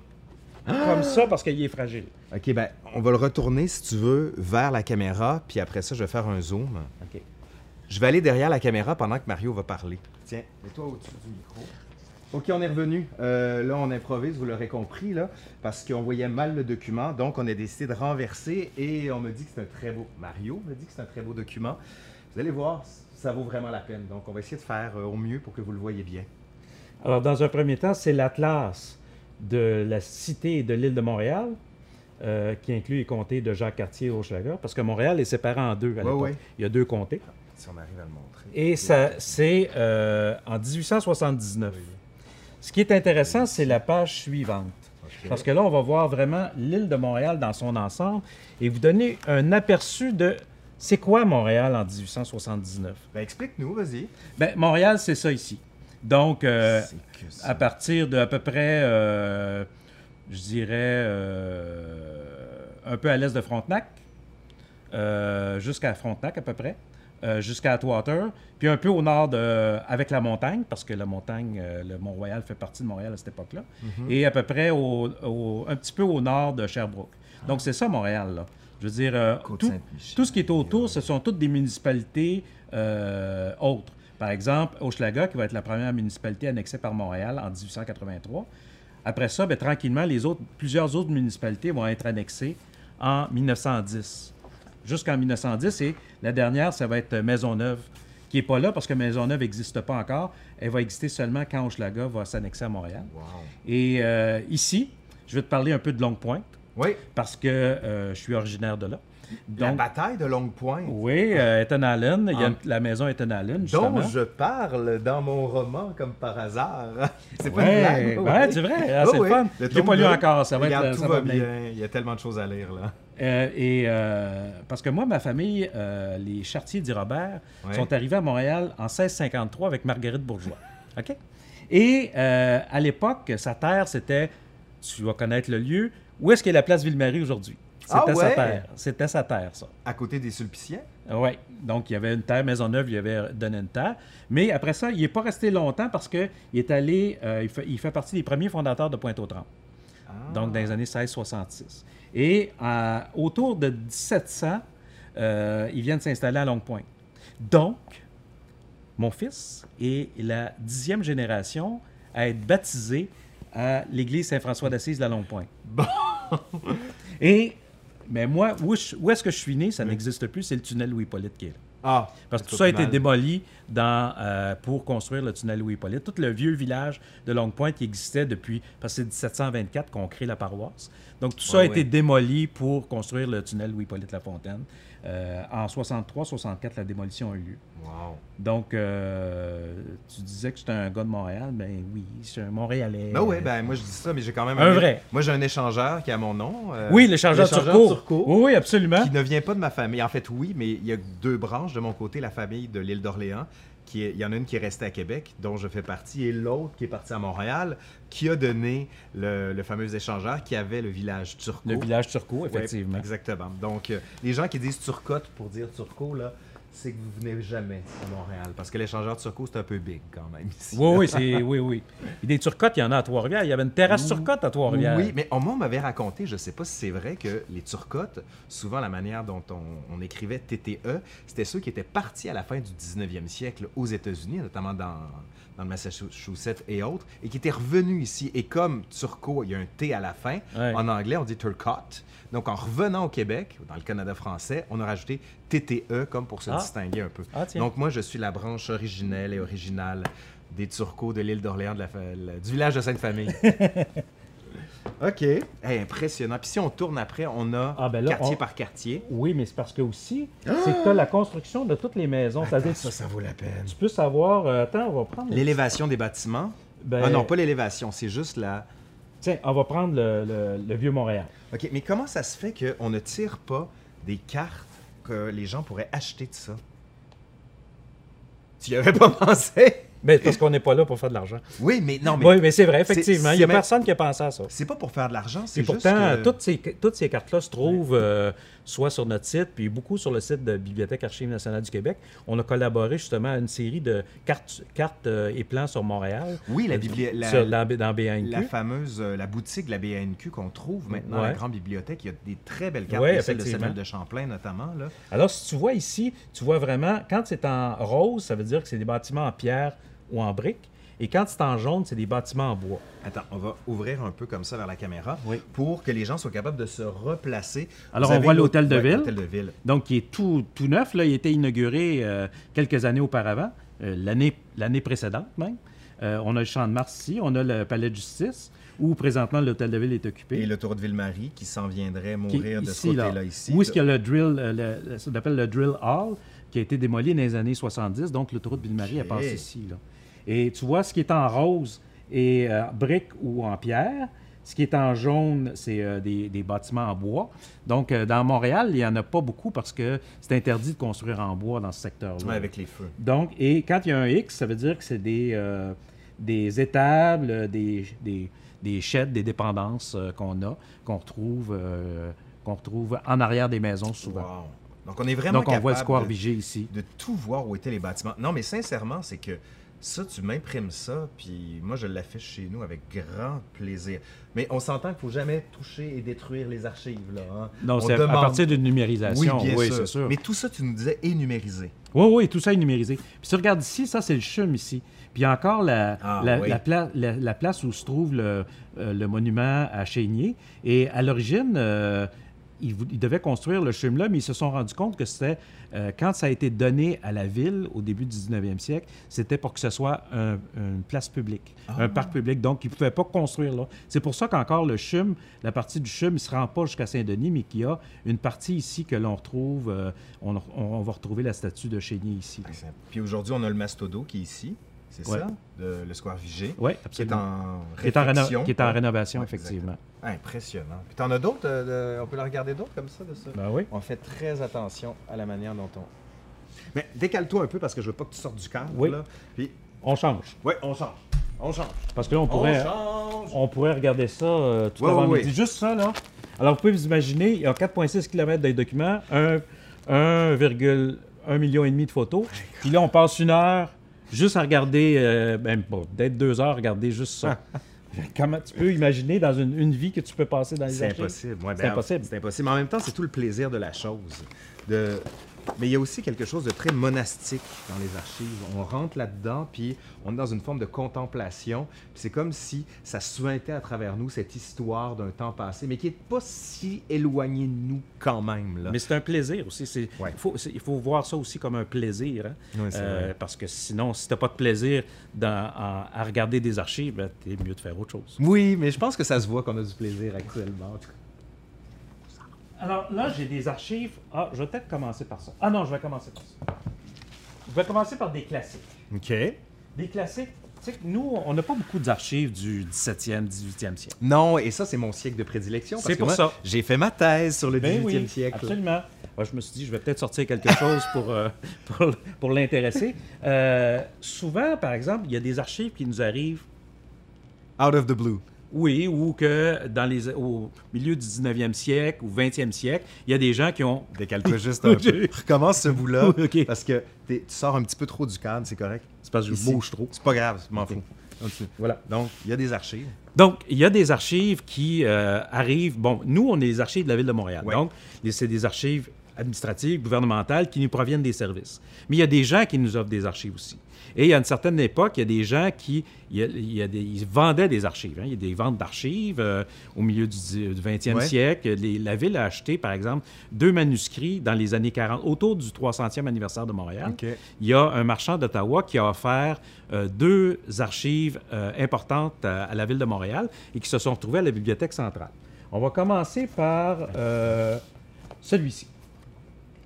comme ça parce qu'il est fragile. OK, ben, on va le retourner, si tu veux, vers la caméra, puis après ça, je vais faire un zoom. OK. Je vais aller derrière la caméra pendant que Mario va parler. Tiens, mets-toi au-dessus du micro. OK, on est revenu. Euh, là, on improvise, vous l'aurez compris, là, parce qu'on voyait mal le document. Donc, on a décidé de renverser et on me dit que c'est un très beau... Mario me dit que c'est un très beau document. Vous allez voir, ça vaut vraiment la peine. Donc, on va essayer de faire euh, au mieux pour que vous le voyez bien. Alors, dans un premier temps, c'est l'Atlas de la cité et de l'île de Montréal, euh, qui inclut les comtés de Jacques-Cartier et Hochelaga, parce que Montréal est séparé en deux à l'époque. ouais. Il y a deux comtés. Si on arrive à le montrer. Et ça, c'est euh, en 1879. Ce qui est intéressant, c'est la page suivante. Parce que là, on va voir vraiment l'île de Montréal dans son ensemble et vous donner un aperçu de c'est quoi Montréal en 1879. Ben, explique-nous, vas-y. Ben, Montréal, c'est ça ici. Donc, euh, ça. à partir de à peu près, euh, je dirais, euh, un peu à l'est de Frontenac, jusqu'à Frontenac à peu près, euh, jusqu'à Atwater, puis un peu au nord de, avec la montagne, parce que la montagne, euh, le Mont-Royal fait partie de Montréal à cette époque-là, et à peu près au, au- un petit peu au nord de Sherbrooke. Donc c'est ça Montréal, là. Je veux dire, euh, tout, tout ce qui est autour, ce sont toutes des municipalités autres. Par exemple, Hochelaga, qui va être la première municipalité annexée par Montréal en 1883. Après ça, ben, tranquillement, les autres, plusieurs autres municipalités vont être annexées en 1910. Jusqu'en 1910. Et la dernière, ça va être Maisonneuve, qui n'est pas là parce que Maisonneuve n'existe pas encore. Elle va exister seulement quand Hochelaga va s'annexer à Montréal. Wow. Et euh, ici, je vais te parler un peu de Longue Pointe Oui, parce que euh, je suis originaire de là. la Donc, bataille de Longue Pointe, oui, euh, Ethan Allen. Il y a la maison Ethan Allen, justement. dont je parle dans mon roman comme par hasard. C'est pas Ouais, une blague. ouais, oui. c'est vrai, ah, Oui, c'est le oui. fun. Le Je l'ai pas lu encore, ça va regarde, être tout ça va bien. Il y a tellement de choses à lire, là. Euh, et euh, parce que moi, ma famille, euh, les Chartiers d'Irobert, Ouais. sont arrivés à Montréal en 1653 avec Marguerite Bourgeois. OK? Et à l'époque, sa terre, c'était, tu vas connaître le lieu, où est-ce qu'est la place Ville-Marie aujourd'hui? C'était Ah sa ouais? terre. C'était sa terre, ça. À côté des Sulpiciens? Oui. Donc, il y avait une terre, Maisonneuve, il y avait donné une terre. Mais après ça, il n'est pas resté longtemps parce qu'il est allé, il, fait, il fait partie des premiers fondateurs de Pointe-aux-Trembles. Ah. donc dans les années 1666. Et euh, autour de 1700, euh, ils viennent s'installer à Longue Pointe. Donc, mon fils est la dixième génération à être baptisé à l'église Saint-François d'Assise de la Longue Pointe. Bon. Et, mais moi, où, est-ce que je suis né, ça n'existe plus, c'est le tunnel Louis-Hippolyte qui est là. Ah, Parce que tout ça a été mal. démoli dans, euh, pour construire le tunnel Louis-Hippolyte. Tout le vieux village de Longue-Pointe qui existait depuis, parce que c'est 1724 qu'on crée la paroisse. Donc tout ça Ouais, a été ouais. démoli pour construire le tunnel Louis-Hippolyte-La-Fontaine. Euh, en 63-64, la démolition a eu lieu. Wow. Donc, euh, tu disais que j'étais un gars de Montréal. Ben oui, je suis un Montréalais. Ben oui, ben moi je dis ça, mais j'ai quand même Un vrai. Moi j'ai un échangeur qui a mon nom. euh, Oui, l'échangeur Turcot. Oui, oui, absolument. Qui ne vient pas de ma famille. En fait, oui, mais il y a deux branches de mon côté. La famille de l'île d'Orléans, qui est- il y en a une qui est restée à Québec, dont je fais partie, et l'autre qui est partie à Montréal, qui a donné le, le fameux échangeur qui avait le village Turcot. Le village Turcot, Ouais, effectivement. exactement. Donc, euh, les gens qui disent Turcotte pour dire Turcot, là, c'est que vous venez jamais à Montréal. Parce que l'échangeur Turcot, c'est un peu big quand même ici. Oui, oui, c'est, oui, oui. Et des turcottes, il y en a à Trois-Rivières. Il y avait une terrasse turcotte à Trois-Rivières. Oui, mais on, moi, on m'avait raconté, je ne sais pas si c'est vrai, que les turcottes, souvent la manière dont on, on écrivait TTE, c'était ceux qui étaient partis à la fin du 19e siècle aux États-Unis, notamment dans, dans le Massachusetts et autres, et qui étaient revenus ici. Et comme turco, il y a un T à la fin, Ouais. en anglais, on dit turcotte. Donc, en revenant au Québec, dans le Canada français, on a rajouté TTE comme pour se Ah. distinguer un peu. Ah. Donc, moi, je suis la branche originelle et originale des Turcos de l'île d'Orléans, de la fa- la- du village de Sainte-Famille. OK. Hey, impressionnant. Puis si on tourne après, on a Ah, ben là, quartier on- par quartier. Oui, mais c'est parce que aussi, c'est que tu as la construction de toutes les maisons. C'est-à-dire, ça, ça vaut la peine. tu peux savoir. euh, attends, on va prendre. L'élévation des bâtiments. Ben, Ah non, pas l'élévation, c'est juste la... Tiens, on va prendre le, le- le vieux Montréal. OK, mais comment ça se fait qu'on ne tire pas des cartes les gens pourraient acheter de ça? Tu y avais pas pensé? Ben, parce qu'on n'est pas là pour faire de l'argent. Oui, mais non, mais... oui, mais c'est vrai, effectivement. Il n'y a même- personne qui a pensé à ça. C'est pas pour faire de l'argent, c'est Et juste pourtant, que- toutes ces, toutes ces cartes-là se trouvent euh, soit sur notre site, puis beaucoup sur le site de Bibliothèque Archives nationales du Québec. On a collaboré justement à une série de cartes, cartes euh, et plans sur Montréal. Oui, la, Euh, bibli- la- dans, BANQ. La fameuse, la boutique de la BANQ qu'on trouve maintenant à la Ouais. grande bibliothèque, il y a des très belles cartes, Ouais, celle de. Samuel de Champlain notamment. Là. Alors, si tu vois ici, tu vois vraiment, quand c'est en rose, ça veut dire que c'est des bâtiments en pierre ou en briques. Et quand c'est en jaune, c'est des bâtiments en bois. Attends, on va ouvrir un peu comme ça vers la caméra Oui. pour que les gens soient capables de se replacer. Alors, Vous on voit l'hôtel de ouais, ville. l'hôtel de ville. Donc, qui est tout, tout neuf. Là. Il a été inauguré euh, quelques années auparavant, euh, l'année, l'année précédente même. Euh, on a le Champ de Mars ici, on a le Palais de justice, où présentement l'hôtel de ville est occupé. Et le tour de Ville-Marie qui s'en viendrait mourir de ce là. côté-là ici. Où est-ce qu'il y a le drill, euh, le- ça s'appelle le drill hall, qui a été démoli dans les années 70. Donc, l'autoroute Ville-Marie, elle Ok. passe ici. Là. Et tu vois, ce qui est en rose est euh, brique ou en pierre. Ce qui est en jaune, c'est euh, des, des bâtiments en bois. Donc, euh, dans Montréal, il n'y en a pas beaucoup parce que c'est interdit de construire en bois dans ce secteur-là. Ouais, avec les feux. Donc, et quand il y a un X, ça veut dire que c'est des, euh, des étables, des, des, des sheds, des dépendances qu'on a, qu'on retrouve, qu'on retrouve en arrière des maisons souvent. Wow. Donc, on est vraiment Donc, on voit le capable square de- ici. de tout voir où étaient les bâtiments. Non, mais sincèrement, c'est que ça, tu m'imprimes ça, puis moi, je l'affiche chez nous avec grand plaisir. Mais on s'entend qu'il faut jamais toucher et détruire les archives, là. hein. Non, On c'est à demande- partir d'une Oui, numérisation. bien oui, sûr. c'est sûr. Mais tout ça, tu nous disais, est numérisé. Oui, oui, tout ça est numérisé. Puis tu regardes ici, ça, c'est le CHUM ici. Puis il y a encore la, Ah, la, oui. la pla- la- la place où se trouve le, euh, le monument à Chénier. Et à l'origine, euh, ils, devaient construire le CHUM là, mais ils se sont rendus compte que c'était, euh, quand ça a été donné à la ville au début du 19e siècle, c'était pour que ce soit un- une place publique, Ah. un parc public. Donc, ils ne pouvaient pas construire là. C'est pour ça qu'encore le CHUM, la partie du CHUM, ne se rend pas jusqu'à Saint-Denis, mais qu'il y a une partie ici que l'on retrouve, euh, on, on- on va retrouver la statue de Chénier ici. Puis aujourd'hui, on a le Mastodo qui est ici, c'est Ouais. ça, de- le Square Vigée, Oui, qui est en Qui est en, réno- réfection. qui est en rénovation, Ouais, effectivement. Impressionnant. Puis t'en as d'autres, euh, de- on peut la regarder d'autres comme ça, de ça? Ben oui. On fait très attention à la manière dont on... Mais décale-toi un peu parce que je veux pas que tu sortes du cadre, Oui. là. Puis, On change. ouais, on change. On change. Parce que là, on pourrait, on pourrait regarder ça euh, tout Ouais, avant ouais, midi. ouais. Juste ça, là. Alors, vous pouvez vous imaginer, il y a 4,6 km de documents, un- 1,1 million et demi de photos. Puis là, on passe une heure juste à regarder, euh, peut-être deux heures à regarder juste ça. Comment tu peux imaginer dans une, une vie que tu peux passer dans les C'est impossible. Ouais, C'est ben, impossible. C'est impossible. Mais en même temps, c'est tout le plaisir de la chose. De... Mais il y a aussi quelque chose de très monastique dans les archives. On rentre là-dedans, puis on est dans une forme de contemplation. C'est comme si ça suintait à travers nous cette histoire d'un temps passé, mais qui n'est pas si éloigné de nous quand même. Là. Mais c'est un plaisir aussi. Ouais. il, faut, voir ça aussi comme un plaisir. hein. Euh, parce que sinon, si tu n'as pas de plaisir dans- en- à regarder des archives, ben, t'es mieux de faire autre chose. Oui, mais je pense que ça se voit qu'on a du plaisir actuellement. Alors là, j'ai des archives. Ah, je vais peut-être commencer par ça. Ah non, je vais commencer par ça. Je vais commencer par des classiques. OK. Des classiques. Tu sais que nous, on n'a pas beaucoup d'archives du 17e, 18e siècle. Non, et ça, c'est mon siècle de prédilection. C'est pour moi, ça. J'ai fait ma thèse sur le 18e Ben oui, siècle. absolument. Moi, je me suis dit, je vais peut-être sortir quelque chose pour, euh, pour, pour l'intéresser. Euh, souvent, par exemple, il y a des archives qui nous arrivent, Out of the blue. Oui, ou que dans les, au milieu du 19e siècle ou 20e siècle, il y a des gens qui ont... Décale-toi juste un peu. Recommence ce bout-là. Ok. Parce que tu sors un petit peu trop du cadre, c'est correct. C'est parce que je bouge trop. C'est pas grave, je m'en fous. Continue. Voilà. Donc, il y a des archives. Donc, il y a des archives qui euh, arrivent. Bon, nous, on est les archives de la Ville de Montréal. Ouais. Donc, c'est des archives administratives, gouvernementales qui nous proviennent des services. Mais il y a des gens qui nous offrent des archives aussi. Et il y a une certaine époque, il y a des gens qui il y a- il y a des- ils vendaient des archives. hein. Il y a des ventes d'archives euh, au milieu du, du 20e Ouais. siècle. Les- la Ville a acheté, par exemple, deux manuscrits dans les années 40, autour du 300e anniversaire de Montréal. Il y a un marchand d'Ottawa qui a offert euh, deux archives euh, importantes à, à la ville de Montréal et qui se sont retrouvées à la Bibliothèque centrale. On va commencer par celui-ci,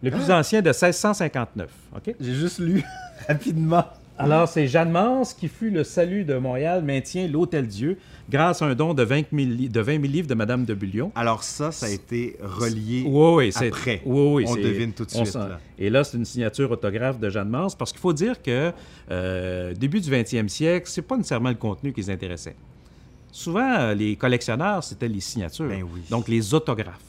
le plus ancien de 1659. OK? J'ai juste lu rapidement. Alors, c'est Jeanne Mans qui fut le salut de Montréal, maintient l'Hôtel Dieu grâce à un don de 20 000, li- de 20 000 livres de Madame de Bullion. Alors ça, ça a été relié. Oui, oui, c'est après. Oui, oui, On c'est- devine tout de on suite, là. Et là, c'est une signature autographe de Jeanne Mans, parce qu'il faut dire que euh, début du 20e siècle, c'est pas nécessairement le contenu qui les intéressait. Souvent, euh, les collectionneurs, c'était les signatures, Ben oui. donc les autographes.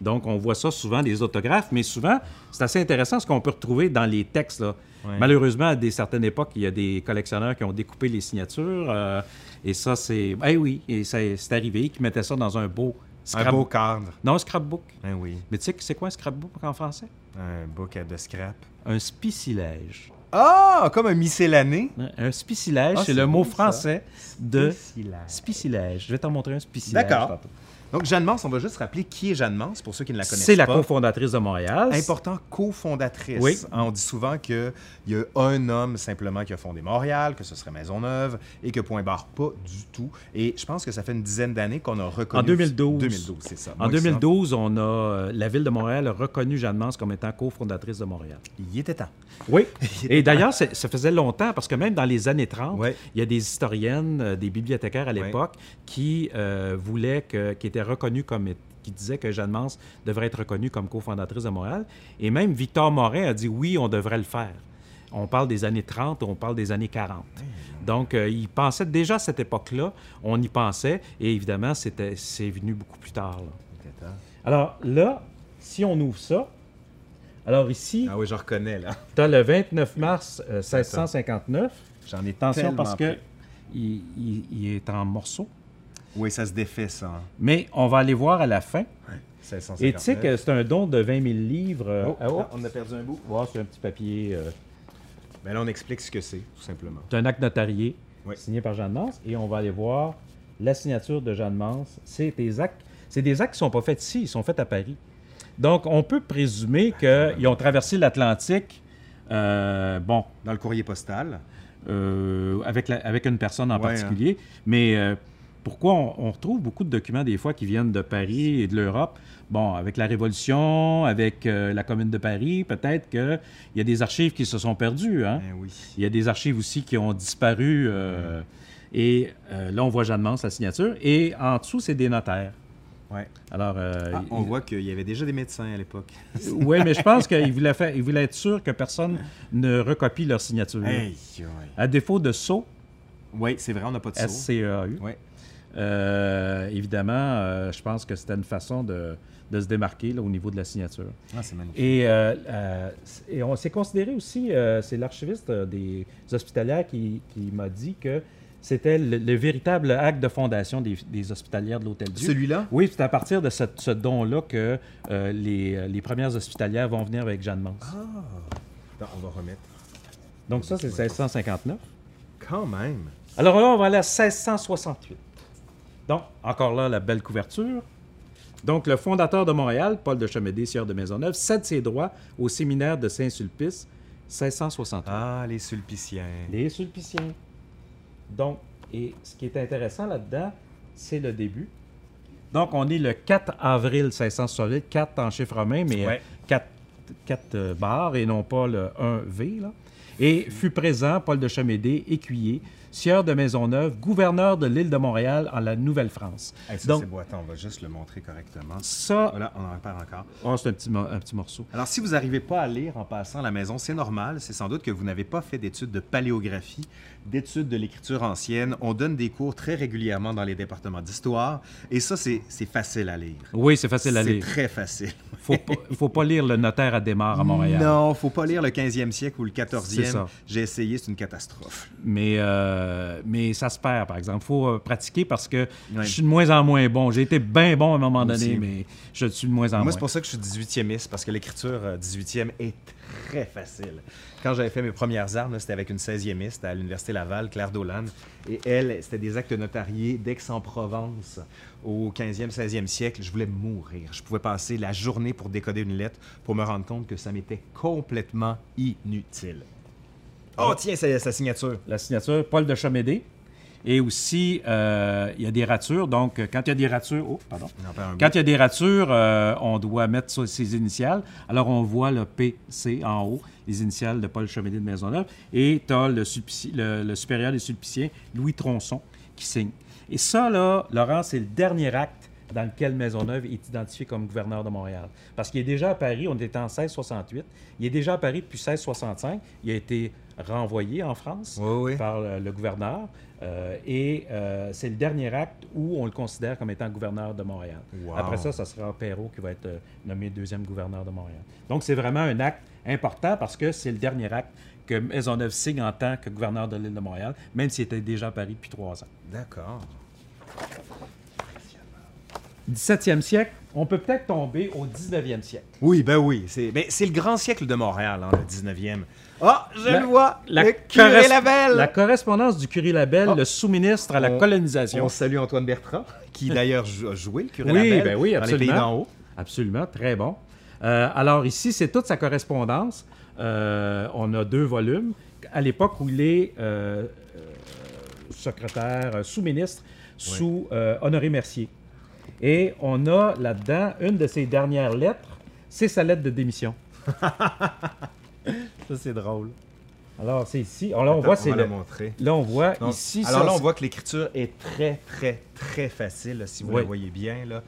Donc, on voit ça souvent, des autographes, mais souvent, c'est assez intéressant ce qu'on peut retrouver dans les textes. là. Ouais. Malheureusement, à des certaines époques, il y a des collectionneurs qui ont découpé les signatures. euh, et ça, c'est. Eh oui, et c'est arrivé, qui mettaient ça dans un beau Un scrap- beau cadre. Non, un scrapbook. Ben oui. Mais tu sais, c'est quoi un scrapbook en français? Un book de scrap. Un spicilège. Ah, comme un miscellané. Un spicilège, Ah, c'est le mot ça. français de Spicilège. spicilège. Je vais t'en montrer un spicilège. D'accord. Donc, Jeanne Mance, on va juste rappeler qui est Jeanne Mance, pour ceux qui ne la connaissent pas. C'est la cofondatrice de Montréal. Important, cofondatrice. Oui. On dit souvent qu'il y a un homme simplement qui a fondé Montréal, que ce serait Maisonneuve, et que point barre pas du tout. Et je pense que ça fait une dizaine d'années qu'on a reconnu... En 2012. 2012, c'est ça. En Moi, ça, 2012, on a, euh, la ville de Montréal a reconnu Jeanne Mance comme étant cofondatrice de Montréal. Il était temps. Oui. Et d'ailleurs, ça faisait longtemps, parce que même dans les années 30, Ouais. il y a des historiennes, euh, des bibliothécaires à l'époque, qui euh, voulaient que, qui étaient reconnus comme é- qui disaient que Jeanne Mance devrait être reconnue comme cofondatrice de Montréal. Et même Victor Morin a dit oui, on devrait le faire. On parle des années 30, on parle des années 40. Donc, euh, il pensait déjà à cette époque-là, on y pensait, et évidemment, c'était, c'est venu beaucoup plus tard. là. Était. Alors là, si on ouvre ça, Alors ici, Ah oui, je reconnais, là. tu as le 29 mars euh, 1659. J'en ai Attention parce que il, il- il est en morceaux. Oui, ça se défait, ça. hein. Mais on va aller voir à la fin. 1659. Et tu sais que c'est un don de 20 000 livres. Oh, ah, oh. ah, on a perdu un bout. Ouais, c'est un petit papier. euh, Mais là, on explique ce que c'est, tout simplement. c'est un acte notarié Oui. signé par Jeanne Mance. Et on va aller voir la signature de Jeanne Mance. C'est des actes. C'est des actes qui ne sont pas faits ici, ils sont faits à Paris. Donc, on peut présumer qu'ils ont traversé l'Atlantique, euh, bon, Dans le courrier postal. euh, avec, la- avec une personne en Ouais, particulier. Mais euh, pourquoi on, on retrouve beaucoup de documents des fois qui viennent de Paris et de l'Europe? Bon, avec la Révolution, avec euh, la Commune de Paris, peut-être qu'il y a des archives qui se sont perdues. Hein? Ben oui. Il y a des archives aussi qui ont disparu. euh, Et euh, là, on voit Jeanne Mance, la signature. Et en dessous, c'est des notaires. Ouais. Alors, Ah, on il- voit qu'il y avait déjà des médecins à l'époque. oui, mais je pense qu'il voulait, faire, il voulait être sûr que personne ne recopie leur signature. Hey, ouais. À défaut de sceau, Oui, c'est vrai, on n'a pas de sceau. S-C-E-A-U. Ouais. Euh, évidemment, euh, je pense que c'était une façon de, de se démarquer là, au niveau de la signature. Ah, c'est magnifique. Et, euh, et on s'est considéré aussi, c'est l'archiviste des hospitalières qui, qui m'a dit que c'était le, le véritable acte de fondation des, des hospitalières de l'Hôtel Dieu. Celui-là? Oui, c'est à partir de ce, ce don-là que les, les premières hospitalières vont venir avec Jeanne Mance. Ah! Attends, on va remettre. Donc ça, c'est 1659. Quand même. Alors là, on va aller à 1668. Donc, encore là, la belle couverture. Donc, le fondateur de Montréal, Paul de Chemédé, sieur de Maisonneuve, cède ses droits au séminaire de Saint-Sulpice, 1668. Ah, les sulpiciens. Les Sulpiciens. Donc, et ce qui est intéressant là-dedans, c'est le début. Donc, on est le 4 avril 1668, 4 en chiffre romain, mais Ouais. 4, euh, barres et non pas le 1V. Là. Et fut présent Paul de Chemédé, écuyer, sieur de Maisonneuve, gouverneur de l'île de Montréal en la Nouvelle-France. Hey, ça, Donc, c'est beau. Attends, on va juste le montrer correctement. ça, Voilà, on en repart encore. oh, c'est un petit, mo- un petit morceau. Alors, si vous n'arrivez pas à lire en passant à la maison, c'est normal. C'est sans doute que vous n'avez pas fait d'études de paléographie, d'études de l'écriture ancienne. On donne des cours très régulièrement dans les départements d'histoire. Et ça, c'est c'est facile à lire. Oui, c'est facile à C'est lire. très facile. Faut pas, faut pas lire le notaire à démarre à Montréal. Non, faut pas lire le 15e siècle ou le C'est 14e. ça. J'ai essayé, c'est une catastrophe. Mais, euh, mais ça se perd, par exemple. Il faut euh, pratiquer parce que je suis de moins en moins bon. J'ai été bien bon à un moment Moi donné, aussi. mais je suis de moins en Moi, moins. c'est pour ça que je suis 18e parce que l'écriture euh, 18e est très facile. Quand j'avais fait mes premières armes, c'était avec une 16e à l'Université Laval, Claire Dolan. Et elle, c'était des actes notariés d'Aix-en-Provence au 15e, 16e siècle. Je voulais mourir. Je pouvais passer la journée pour décoder une lettre pour me rendre compte que ça m'était complètement inutile. Oh, tiens, c'est sa signature. La signature, Paul de Chamédé. Et aussi, euh, il y a des ratures. Donc, euh, quand il y a des ratures... Oh, pardon. Quand il y a des ratures, euh, on doit mettre ses initiales. Alors, on voit le PC en haut, les initiales de Paul Chamédé de Maisonneuve. Et tu as le, sulpici- le- le supérieur des sulpiciens, Louis Tronçon, qui signe. Et ça, là, Laurent, c'est le dernier acte dans lequel Maisonneuve est identifié comme gouverneur de Montréal. Parce qu'il est déjà à Paris, on était en 1668. Il est déjà à Paris depuis 1665. Il a été renvoyé en France Oui, oui. par le gouverneur. Euh, et euh, c'est le dernier acte où on le considère comme étant gouverneur de Montréal. Wow. Après ça, ça sera Perrault qui va être euh, nommé deuxième gouverneur de Montréal. Donc, c'est vraiment un acte important parce que c'est le dernier acte que Maisonneuve signe en tant que gouverneur de l'île de Montréal, même s'il était déjà à Paris depuis trois ans. D'accord. 17e siècle, on peut peut-être tomber au 19e siècle. Oui, ben oui. C'est ben, c'est le grand siècle de Montréal, hein, le 19e. Ah, je La- le vois! La, le curé Labelle! la correspondance du curé Labelle, Oh. le sous-ministre à la On- colonisation. On salue Antoine Bertrand, qui d'ailleurs a joué le curé Oui, Labelle ben oui, dans les pays absolument. d'en haut. Absolument, très bon. Euh, alors ici, c'est toute sa correspondance. Euh, on a deux volumes. À l'époque où il est euh, secrétaire, sous-ministre, sous Honoré Mercier. Et on a là-dedans une de ses dernières lettres, c'est sa lettre de démission. Ça, c'est drôle. Alors c'est ici. Alors là, on Attends, voit, c'est va le- la montrer. là on voit Donc, ici. alors ça, là, on voit que l'écriture est très, très, très facile, là, si vous Oui. la voyez bien. Là.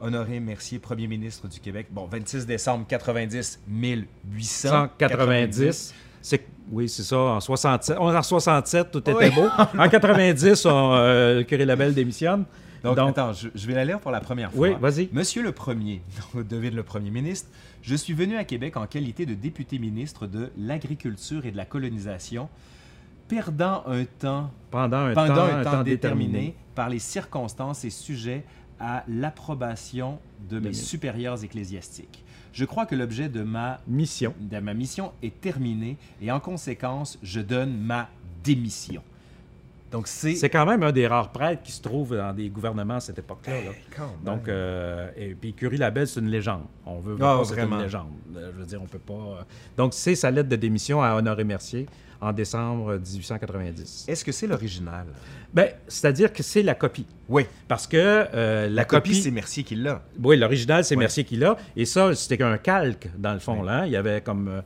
Honoré Mercier, premier ministre du Québec. Bon, 26 décembre 90, 1890. 190. C'est, oui, c'est ça. En 67, on- en 67, tout était Oui. beau. En 90, on, euh, le curé Labelle démissionne. Donc, Donc- attends, je, je vais la lire pour la première fois. Oui, vas-y. Monsieur le Premier, devine le Premier ministre, je suis venu à Québec en qualité de député ministre de l'Agriculture et de la Colonisation, perdant un temps, Pendant un pendant temps, un temps déterminé, par les circonstances et sujet à l'approbation de mes supérieurs ecclésiastiques. Je crois que l'objet de ma Mission. de ma mission est terminée et en conséquence, je donne ma démission. Donc c'est C'est quand même un des rares prêtres qui se trouve dans des gouvernements à cette époque-là. là. Donc, euh, et puis Curie Labelle, c'est une légende. On veut pas, c'est vraiment. une légende. Euh, Je veux dire, on peut pas. euh, Donc, c'est sa lettre de démission à Honoré Mercier en décembre 1890. Est-ce que c'est l'original? Ben, c'est-à-dire que c'est la copie. Oui. Parce que euh, la, La copie, copie, c'est Mercier qui l'a. oui, l'original, c'est. Mercier qui l'a. Et ça, c'était qu'un calque, dans le fond. Là. Il y avait comme. euh,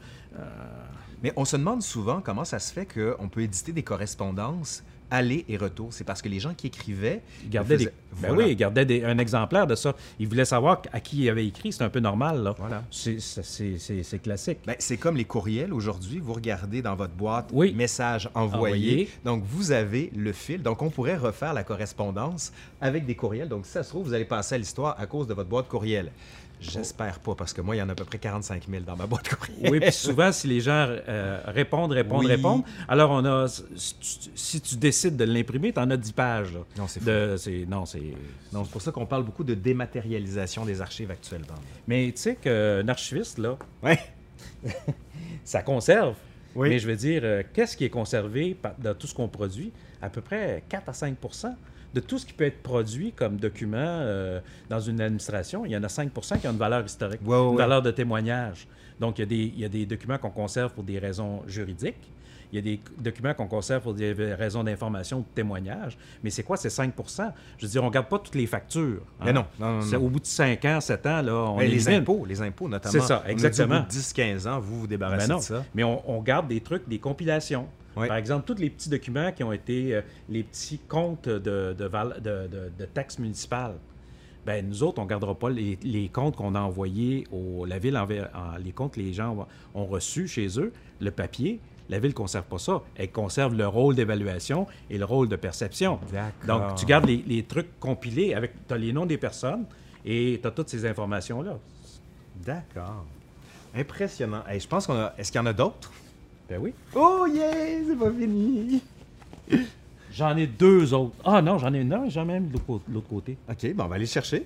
Mais on se demande souvent comment ça se fait qu'on peut éditer des correspondances aller et retour. C'est parce que les gens qui écrivaient il gardait des, ben Voilà. oui, il gardait des- un exemplaire de ça. Il voulait savoir à qui il avait écrit. C'est un peu normal. Là. Voilà. C'est, classique. Ben, c'est comme les courriels aujourd'hui. Vous regardez dans votre boîte Oui. message envoyé. Envoyé. Donc, vous avez le fil. Donc, on pourrait refaire la correspondance avec des courriels. Donc, si ça se trouve, vous allez passer à l'histoire à cause de votre boîte courriel. J'espère pas, parce que moi, il y en a à peu près 45 000 dans ma boîte courriel. Oui, puis souvent, si les gens euh, répondent, répondent, Oui. répondent, alors on a. Si tu, décides de l'imprimer, tu en as 10 pages. là. Non, c'est Non, c'est. Non, c'est pour ça qu'on parle beaucoup de dématérialisation des archives actuellement. Mais tu sais qu'un archiviste, là, Ouais. ça conserve. Oui. Mais je veux dire, euh, qu'est-ce qui est conservé dans tout ce qu'on produit? À peu près 4 à 5 de tout ce qui peut être produit comme document euh, dans une administration. Il y en a 5% qui ont une valeur historique, Ouais, ouais, une valeur de témoignage. Donc, il y, a des, il y a des documents qu'on conserve pour des raisons juridiques. Il y a des documents qu'on conserve pour des raisons d'information ou de témoignage. Mais c'est quoi ces 5% Je veux dire, on ne garde pas toutes les factures. hein. Mais non, non, non, C'est- non. Au bout de 5 ans, 7 ans, là, on les élimine. impôts, les impôts notamment. C'est ça, On a dit exactement. au bout de 10-15 ans, vous vous débarrassez Ben non. de ça. Mais on, on garde des trucs, des compilations. Oui. Par exemple, tous les petits documents qui ont été euh, les petits comptes de, de, taxes municipales. Ben, nous autres, on ne gardera pas les, les comptes qu'on a envoyés au la ville, envers- en- les comptes que les gens ont, ont reçus chez eux, le papier. La ville ne conserve pas ça. Elle conserve le rôle d'évaluation et le rôle de perception. Donc, tu gardes les, les trucs compilés avec. As les noms des personnes et tu as toutes ces informations-là. D'accord. Impressionnant. Hey, je pense qu'on a. Est-ce qu'il y en a d'autres? Ben oui. Oh yeah! C'est pas fini! J'en ai deux autres. Ah non, j'en ai non, j'en ai même de l'autre côté. OK, bon, on va aller chercher.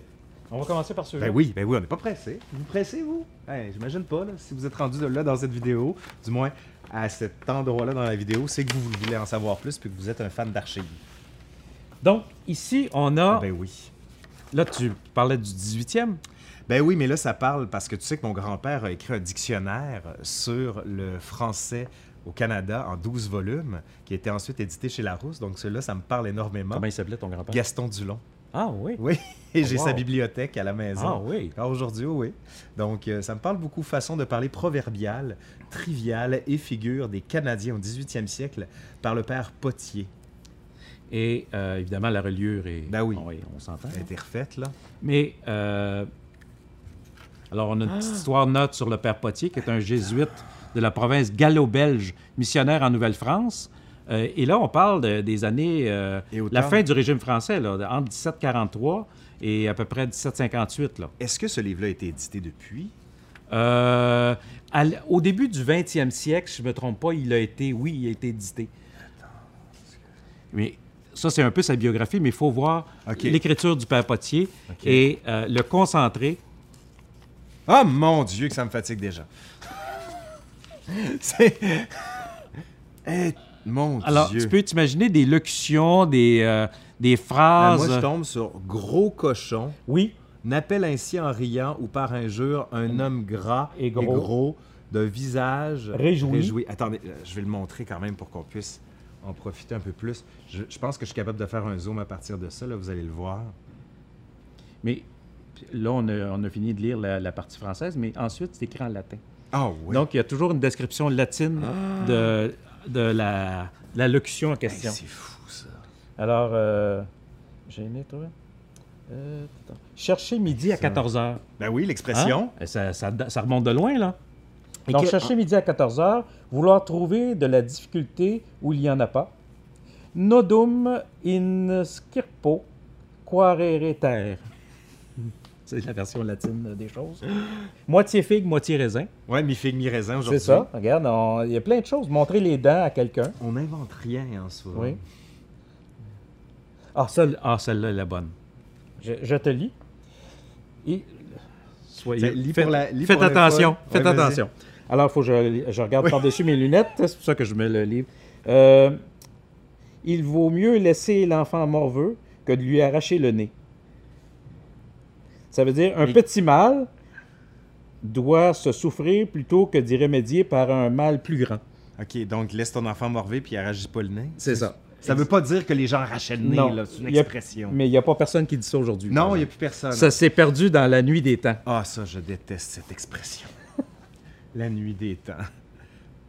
On va commencer par celui-là. Ben oui, ben oui, on n'est pas pressé. Vous pressez, vous? Hey, J'imagine pas, là, si vous êtes rendu là dans cette vidéo, du moins à cet endroit-là dans la vidéo, c'est que vous voulez en savoir plus puis que vous êtes un fan d'archives. Donc, ici, on a. Ben oui. Là, tu parlais du 18e. Ben oui, mais là, ça parle parce que tu sais que mon grand-père a écrit un dictionnaire sur le français au Canada en 12 volumes, qui a été ensuite édité chez Larousse. Donc, celui-là, ça me parle énormément. Comment il s'appelait ton grand-père? Gaston Dulon. Ah oui. Oui, et Oh, j'ai wow. sa bibliothèque à la maison. Ah oui. Encore aujourd'hui, oui. Donc, euh, ça me parle beaucoup façon de parler proverbiale, triviale et figure des Canadiens au 18e siècle par le père Potier. Et euh, évidemment, la reliure est. Ben oui. on s'entend. Elle a été refaite, là. Mais. euh, Alors, on a une Ah. petite histoire note sur le père Potier, qui est un jésuite de la province gallo-belge, missionnaire en Nouvelle-France. Euh, et là, on parle de- des années. euh, la fin du régime français, là, entre 1743 et à peu près 1758. Là. Est-ce que ce livre-là a été édité depuis? Euh, à au début du 20e siècle, si je ne me trompe pas, il a été, oui, il a été édité. Mais ça, c'est un peu sa biographie, mais il faut voir l'écriture du père Potier et le concentré. Ah, mon Dieu, que ça me fatigue déjà. C'est... Eh, mon Alors, Dieu. tu peux t'imaginer des locutions, des, euh, des phrases. moi, je tombe sur gros cochon. Oui, N'appelle ainsi en riant ou par injure un homme gras Et gros. d'un visage Réjoui. Attendez, euh, je vais le montrer quand même pour qu'on puisse en profiter un peu plus. Je, je pense que je suis capable de faire un zoom à partir de ça, là, vous allez le voir. mais là, on a, on a fini de lire la, la partie française, mais ensuite, c'est écrit en latin. Ah oui. Donc, il y a toujours une description latine de, de la, la locution en Hey, question. c'est fou ça. Alors, euh, j'ai aimé, toi? Euh. Chercher midi à Ça. 14 h. Ben oui, l'expression. Ça, ça- ça remonte de loin, là. Et Donc, que- chercher midi à 14 h, vouloir trouver de la difficulté où il n'y en a pas. Nodum in skirpo quarere terre. C'est la version latine des choses. Moitié figue, moitié raisin. Ouais, mi figue, mi raisin aujourd'hui. C'est ça. Regarde, on- il y a plein de choses. Montrer les dents à quelqu'un. On n'invente rien en soi. Oui. Ah, celle, ah, celle-là est la bonne. Je, je te lis. Et, soyez, lis faites, la- lis attention. Faites Ouais, attention. Alors, il faut que je, je regarde par-dessus mes lunettes. C'est pour ça que je mets le livre. Euh, il vaut mieux laisser l'enfant morveux que de lui arracher le nez. Ça veut dire un Et- petit mal doit se souffrir plutôt que d'y remédier par un mal plus grand. OK, donc laisse ton enfant morver puis arrache pas le nez. C'est ça. Ça veut pas dire que les gens arrachaient le nez, Non. là. C'est une a- expression. Mais il n'y a pas personne qui dit ça aujourd'hui. Non, il n'y a plus personne. Ça s'est perdu dans la nuit des temps. Ah, ça, je déteste cette expression. La nuit des temps.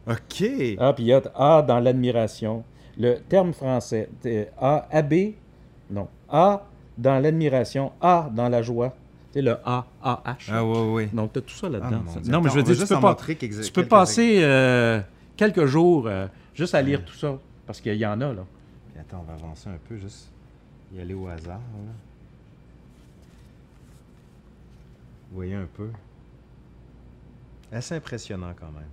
OK. Ah, puis il y a A dans l'admiration. Le terme français, c'est A, AB, non. A dans l'admiration, A dans la joie. Sais, le A, A, H. Ah, ouais, ouais. Donc, tu as tout ça Ah, là-dedans. Dieu. non, mais je veux dire, tu juste peux, pas, tu peux passer euh, quelques jours euh, juste à lire tout ça. Parce qu'il y en a, là. Puis attends, on va avancer un peu, juste y aller au hasard. là. Vous voyez un peu. Assez impressionnant quand même.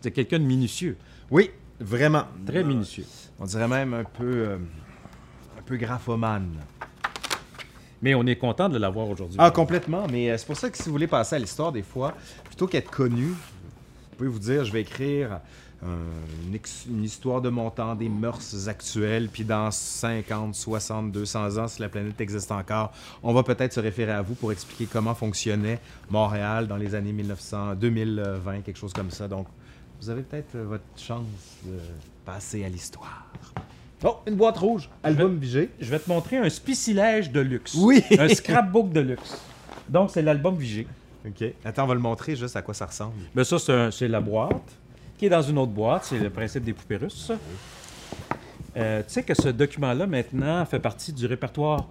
C'est quelqu'un de minutieux. Oui, vraiment. Très minutieux. On dirait même un peu, euh, un peu graphomane. Mais on est content de l'avoir aujourd'hui. Ah, complètement. Mais euh, c'est pour ça que si vous voulez passer à l'histoire, des fois, plutôt qu'être connu, vous pouvez vous dire, je vais écrire euh, une, histoire de mon temps, des mœurs actuelles, puis dans 50, 60, 200 ans, si la planète existe encore, on va peut-être se référer à vous pour expliquer comment fonctionnait Montréal dans les années 1900, 2020, quelque chose comme ça. Donc, vous avez peut-être euh, votre chance de passer à l'histoire. Oh, une boîte rouge, album Vigé. Je vais te montrer un spicilège de luxe. Oui. un scrapbook de luxe. Donc, c'est l'album Vigé. OK. Attends, on va le montrer juste à quoi ça ressemble. Ben ça, c'est la boîte qui est dans une autre boîte. C'est le principe des poupées russes. Euh, tu sais que ce document-là, maintenant, fait partie du répertoire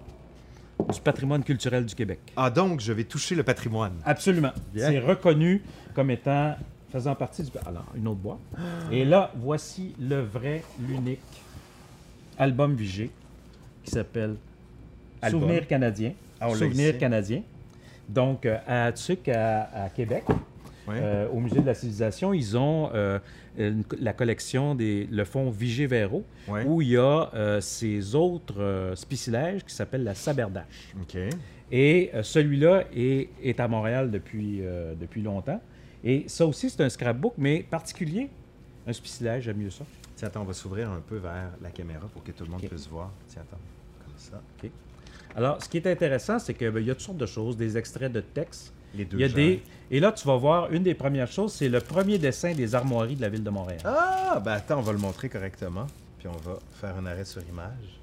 du patrimoine culturel du Québec. Ah, donc, je vais toucher le patrimoine. Absolument. C'est reconnu comme étant faisant partie du... Alors, une autre boîte. Et là, voici le vrai, l'unique album Vigé qui s'appelle. Souvenir canadien. Ah, Souvenir canadien. Donc, euh, à Tuc, à, à Québec, euh, au Musée de la Civilisation, ils ont euh, une- la collection des le fonds Vigée-Véro, Ouais. où il y a ces autres spicilèges qui s'appellent la saberdache. OK. Et celui-là est, est à Montréal depuis, depuis longtemps. Et ça aussi, c'est un scrapbook, mais particulier. Un spicilège, j'aime mieux ça. Tiens, attends, on va s'ouvrir un peu vers la caméra pour que tout le monde Ok. puisse voir. Tiens, attends. Comme ça. Alors, ce qui est intéressant, c'est qu'il y a toutes sortes de choses, des extraits de textes. Les deux Il y a des... Et là, tu vas voir, une des premières choses, c'est le premier dessin des armoiries de la ville de Montréal. Ah, ben attends, on va le montrer correctement. Puis on va faire un arrêt sur image.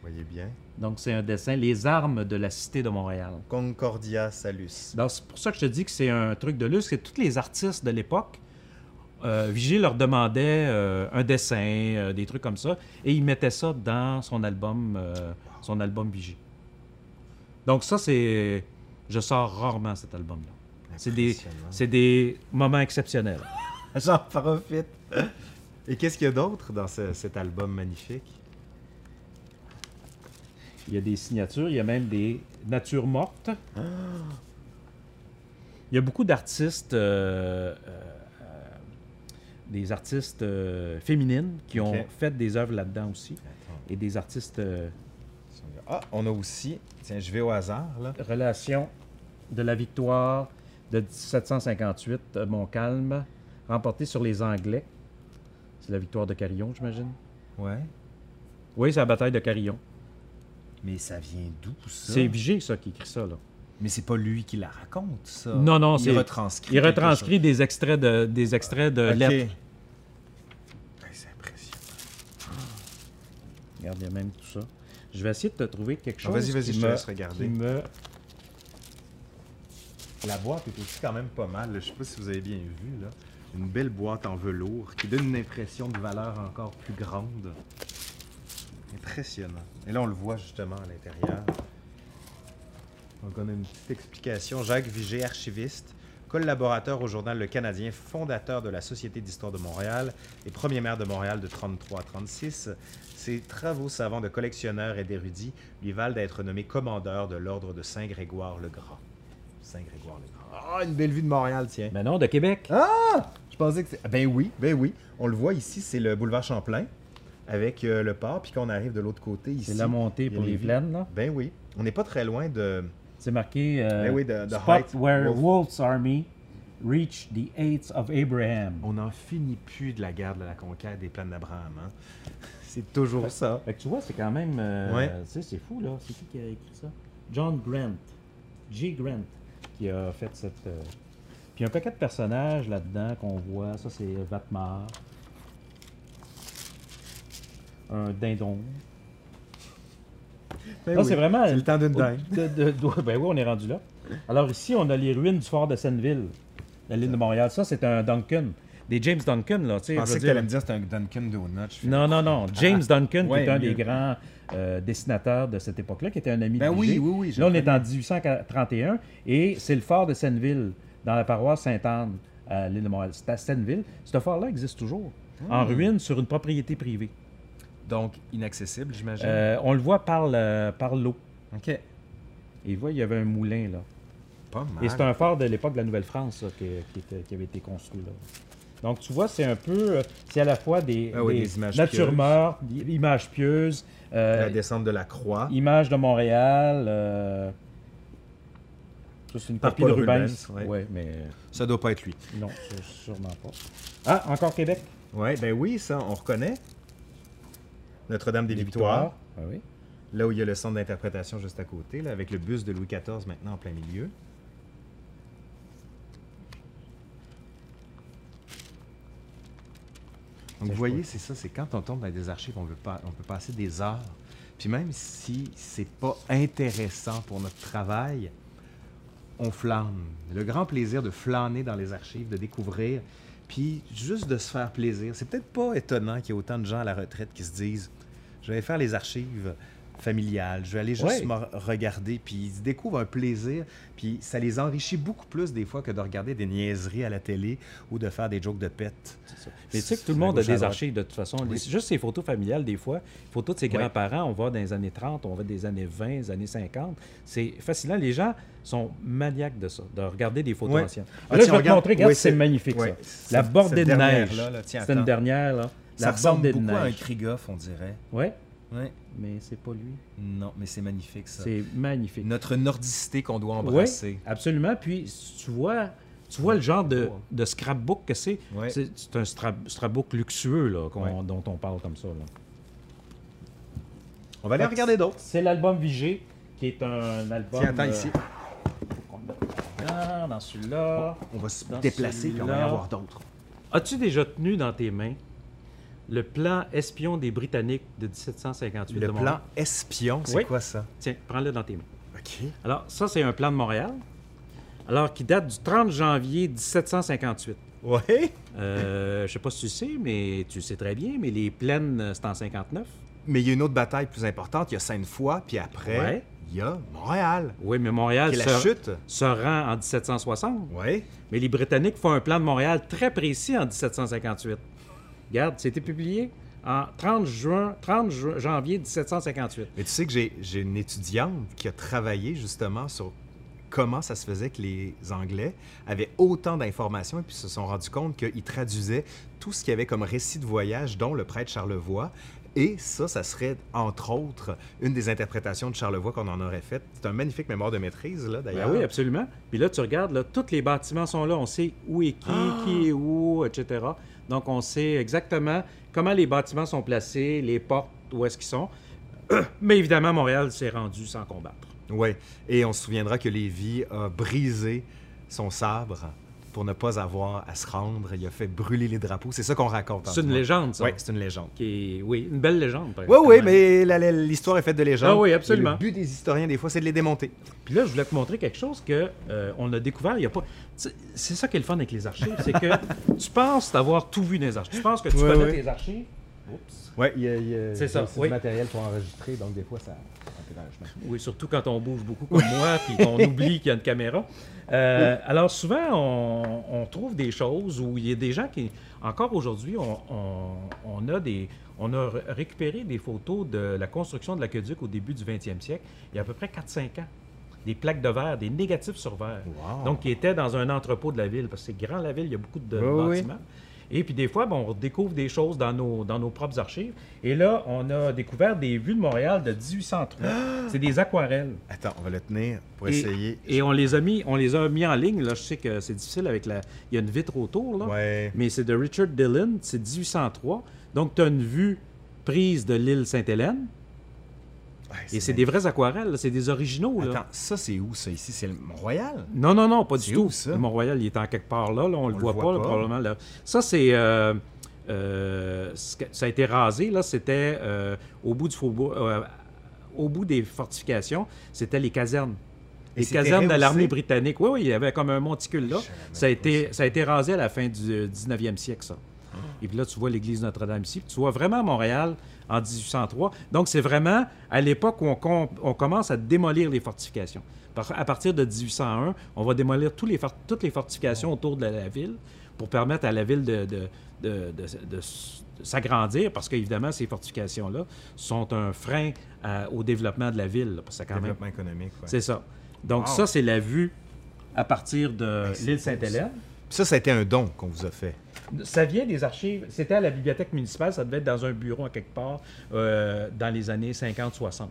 Voyez bien. Donc, c'est un dessin, les armes de la cité de Montréal. Concordia Salus. Donc, c'est pour ça que je te dis que c'est un truc de luxe. C'est tous les artistes de l'époque. Euh, Vigée leur demandait euh, un dessin, euh, des trucs comme ça, et il mettait ça dans son album, euh, son album Vigée. Donc ça, c'est... Je sors rarement cet album-là. C'est des, c'est des moments exceptionnels. J'en profite. Et qu'est-ce qu'il y a d'autre dans ce- cet album magnifique? Il y a des signatures, il y a même des natures mortes. Il y a beaucoup d'artistes, euh, euh, euh, des artistes euh, féminines qui ont fait des œuvres là-dedans aussi. Attends. Et des artistes euh, Ah, on a aussi. Tiens, je vais au hasard, là. relation de la victoire de 1758 de Montcalm, remportée sur les Anglais. C'est la victoire de Carillon, j'imagine. Ouais. Oui, c'est la bataille de Carillon. Mais ça vient d'où, ça? C'est Vigée, ça, qui écrit ça, là. Mais c'est pas lui qui la raconte, ça. Non, non, Il c'est- retranscrit. Il retranscrit des extraits de, des extraits de. Ok. lettres. Ouais, c'est impressionnant. Regarde, il y a même tout ça. Je vais essayer de te trouver quelque Ah, chose. vas-y, vas-y, je te laisse regarder. qui me- La boîte est aussi quand même pas mal. Je sais pas si vous avez bien vu. Là. Une belle boîte en velours qui donne une impression de valeur encore plus grande. Impressionnant. Et là, on le voit justement à l'intérieur. Donc, on a une petite explication. Jacques Vigé, archiviste, collaborateur au journal Le Canadien, fondateur de la Société d'histoire de Montréal et premier maire de Montréal de 33 à 36. Ses travaux savants de collectionneur et d'érudit lui valent d'être nommé commandeur de l'ordre de Saint-Grégoire le Grand. Saint-Grégoire le Grand. Ah, une belle vue de Montréal, tiens. Mais non, de Québec. Ah! Je pensais que c'est... Ben oui, ben oui. On le voit ici, c'est le boulevard Champlain avec euh, le port, puis qu'on arrive de l'autre côté ici. C'est la montée pour les plaines, là. Ben oui. On n'est pas très loin de... C'est marqué euh, Ben oui, Spot height, where Wolf. Wolf's army reached the heights of Abraham. On n'en finit plus de la guerre de la conquête des plaines d'Abraham. hein. C'est toujours ça. Fait que tu vois, c'est quand même. euh, Ouais. C'est fou, là. C'est qui qui a écrit ça? John Grant. J. Grant qui a fait cette. euh, Puis il y a un paquet de personnages là-dedans qu'on voit. Ça, c'est Vatmar. Un dindon. Ben oui. c'est vraiment. C'est le temps d'une de- ben oui, on est rendu là. Alors ici, on a les ruines du fort de Senneville, la ligne de Montréal. Ça, c'est un Duncan. Des James Duncan, là. Je pensais que tu allais me dire c'était un Dunkin' Donut. Non, non, non. James Duncan, qui est un des grands euh, dessinateurs de cette époque-là, qui était un ami Ben de oui, oui, oui. Là, on est en connais. 1831 et c'est le fort de Senneville, dans la paroisse Sainte-Anne, à l'île de Montréal. C'est à Senneville. Ce fort-là existe toujours, en Hmm. ruine sur une propriété privée. Donc, inaccessible, j'imagine? Euh, on le voit par, le- par l'eau. OK. Et il voit, il y avait un moulin, là. Pas mal. Et c'est un phare de l'époque de la Nouvelle-France qui, qui était- qui avait été construit là. Donc tu vois, c'est un peu, euh, c'est à la fois des, Ah oui, des des images mortes, des images pieuses, euh, La descente de la croix. images de Montréal. euh, ça c'est une copie de Rubens. Ouais. Ouais, mais Ça doit pas être lui. non, sûrement pas. Ah, encore Québec? Ouais, ben oui, ça, on reconnaît. Notre-Dame des, Victoires. Ah oui. Là où il y a le centre d'interprétation juste à côté, là, avec le bus de Louis XIV maintenant en plein milieu. Donc, vous voyez, c'est ça, c'est quand on tombe dans des archives, on peut, pas, on peut passer des heures. Puis même si c'est pas intéressant pour notre travail, on flâne. Le grand plaisir de flâner dans les archives, de découvrir, puis juste de se faire plaisir. C'est peut-être pas étonnant qu'il y ait autant de gens à la retraite qui se disent Je vais faire les archives familiales, je vais aller juste Ouais. me regarder, puis ils découvrent un plaisir, puis ça les enrichit beaucoup plus des fois que de regarder des niaiseries à la télé ou de faire des jokes de pète. Mais tu sais que tout le monde a des archives de toute façon. Oui. Les- juste ces photos familiales, des fois, photos de ses grands-parents, on va dans les années 30, on va des années 20, des années 50. C'est fascinant. Les gens sont maniaques de ça, de regarder des photos anciennes. Ah, là, je vais te regarde. montrer, regarde, Oui, c'est magnifique ça. La bordée de neige. C'est une dernière, là. Ça ressemble beaucoup à un. Krigoff, on dirait. Ouais, Ouais. mais c'est pas lui. Non, mais c'est magnifique ça. C'est magnifique. Notre nordicité qu'on doit Oui, embrasser. absolument. Puis tu vois, tu vois le genre de, de scrapbook que c'est. Ouais. C'est un scrap- scrapbook luxueux là, Ouais. dont on parle comme ça. là. On va aller regarder d'autres. C'est l'album Vigée, qui est un album. Tiens, attends euh, ici. dans celui-là. On va se déplacer puis on va y avoir d'autres. As-tu déjà tenu dans tes mains le plan espion des Britanniques de 1758 Le de plan espion, c'est Oui. quoi ça? Tiens, prends-le dans tes mains. OK. Alors, ça, c'est un plan de Montréal. Alors, qui date du 30 janvier 1758. Ouais. Euh, je sais pas si tu sais, mais tu sais très bien, mais les plaines, euh, c'est en 59. Mais il y a une autre bataille plus importante. Il y a Sainte-Foy, puis après, Ouais. il y a Montréal, Oui, mais Montréal est la se, chute. se rend en 1760. Ouais. Mais les Britanniques font un plan de Montréal très précis en 1758. Regarde, c'était publié en 30, juin, 30 ju- janvier 1758. Mais tu sais que j'ai une étudiante qui a travaillé justement sur comment ça se faisait que les Anglais avaient autant d'informations et puis se sont rendus compte qu'ils traduisaient tout ce qu'il y avait comme récit de voyage, dont le prêtre Charlevoix. Et ça, ça serait, entre autres, une des interprétations de Charlevoix qu'on en aurait faites. C'est un magnifique mémoire de maîtrise, là, Ben d'ailleurs. oui, absolument. Puis là, tu regardes, là, tous les bâtiments sont là. On sait où est qui, Ah! qui est où, etc. Donc, on sait exactement comment les bâtiments sont placés, les portes, où est-ce qu'ils sont. Mais évidemment, Montréal s'est rendu sans combattre. Oui, et on se souviendra que Lévis a brisé son sabre pour ne pas avoir à se rendre. Il a fait brûler les drapeaux. C'est ça qu'on raconte. C'est une légende, ça. Oui, c'est une légende. Qui est- Oui, une belle légende. par Oui, oui, mais l'histoire est faite de légendes. Ah oui, Et absolument. Le but des historiens, des fois, c'est de les démonter. Puis là, je voulais te montrer quelque chose que euh, on a découvert. Il y a pas. C'est ça qui est le fun avec les archives, c'est que tu penses d'avoir tout vu dans les archives. Tu penses que tu Ouais, connais ouais. tes archives. Oups. Oui, il y a, il y a- C'est ça, oui. du matériel pour enregistrer, donc des fois, ça... Oui, surtout quand on bouge beaucoup comme moi, puis qu'on oublie qu'il y a une caméra. Euh, alors souvent, on, trouve des choses où il y a des gens qui, encore aujourd'hui, on, a des, on a récupéré des photos de la construction de l'aqueduc au début du 20e siècle, il y a à peu près 4-5 ans. Des plaques de verre, des négatifs sur verre. Donc, qui étaient dans un entrepôt de la ville, parce que c'est grand la ville, il y a beaucoup de bâtiments. Et puis des fois, bon, on découvre des choses dans nos, dans nos propres archives. Et là, on a découvert des vues de Montréal de 1803. C'est des aquarelles. Attends, on va le tenir pour essayer. Et on les a mis, on les a mis en ligne. Là, je sais que c'est difficile avec la. Il y a une vitre autour là. Ouais. Mais c'est de Richard Dillon. C'est 1803. Donc tu as une vue prise de l'île Sainte-Hélène et c'est des vrais aquarelles, c'est des originaux. Attends, ça c'est où ça? Ici C'est le Mont-Royal? Non, non, non, pas du tout. Ça? Le Mont-Royal, il est en quelque part là, on, le voit, pas, probablement. Là. Ça c'est. Euh, euh, ça a été rasé, là, c'était euh, au bout du faubourg, au bout des fortifications, c'était les casernes. Les casernes de l'armée britannique. Oui, oui, il y avait comme un monticule là. Ça a, été, ça a été rasé à la fin du 19e siècle, ça. Ah. Et puis là, tu vois l'église Notre-Dame ici. tu vois vraiment Montréal en 1803. Donc, c'est vraiment à l'époque où on, commence à démolir les fortifications. À partir de 1801, on va démolir tous les, toutes les fortifications autour de la, ville pour permettre à la ville de, de, s'agrandir, parce qu'évidemment, ces fortifications-là sont un frein au développement de la ville. Parce que développement économique, C'est ça. Donc, ça, c'est la vue à partir de l'île Sainte-Hélène. Ça, ça a été un don qu'on vous a fait. Ça vient des archives. C'était à la bibliothèque municipale, ça devait être dans un bureau à quelque part euh, dans les années 50-60.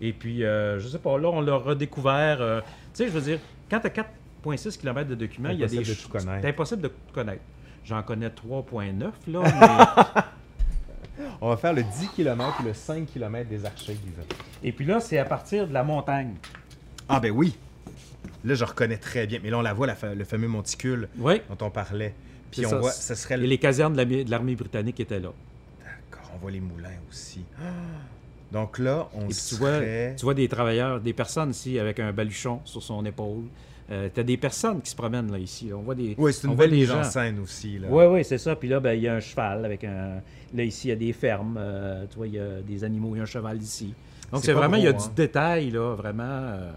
Et puis, euh, je sais pas, là, on l'a redécouvert. Euh, tu sais, je veux dire, quand tu as 4,6 km de documents, il y a des choses. C'est impossible de tout connaître. J'en connais 3,9, là. on va faire le 10 km ou le 5 km des archives. Et puis là, c'est à partir de la montagne. Ah, ben oui. Là, je reconnais très bien. Mais là, on la voit, le fameux monticule dont on parlait. Puis on voit, ce serait... Et les casernes de l'armée britannique étaient là. D'accord, on voit les moulins aussi. Donc là, on tu, vois, tu vois des travailleurs, des personnes ici avec un baluchon sur son épaule. Euh, tu as des personnes qui se promènent là ici. On voit des. Oui, c'est une belle mise en scène aussi. Oui, oui, c'est ça. Puis là, ben, il y a un cheval avec un. Là, ici, il y a des fermes. Euh, tu vois, il y a des animaux, il y a un cheval ici. Donc, c'est vraiment, il y a du hein. détail, là, vraiment. Euh,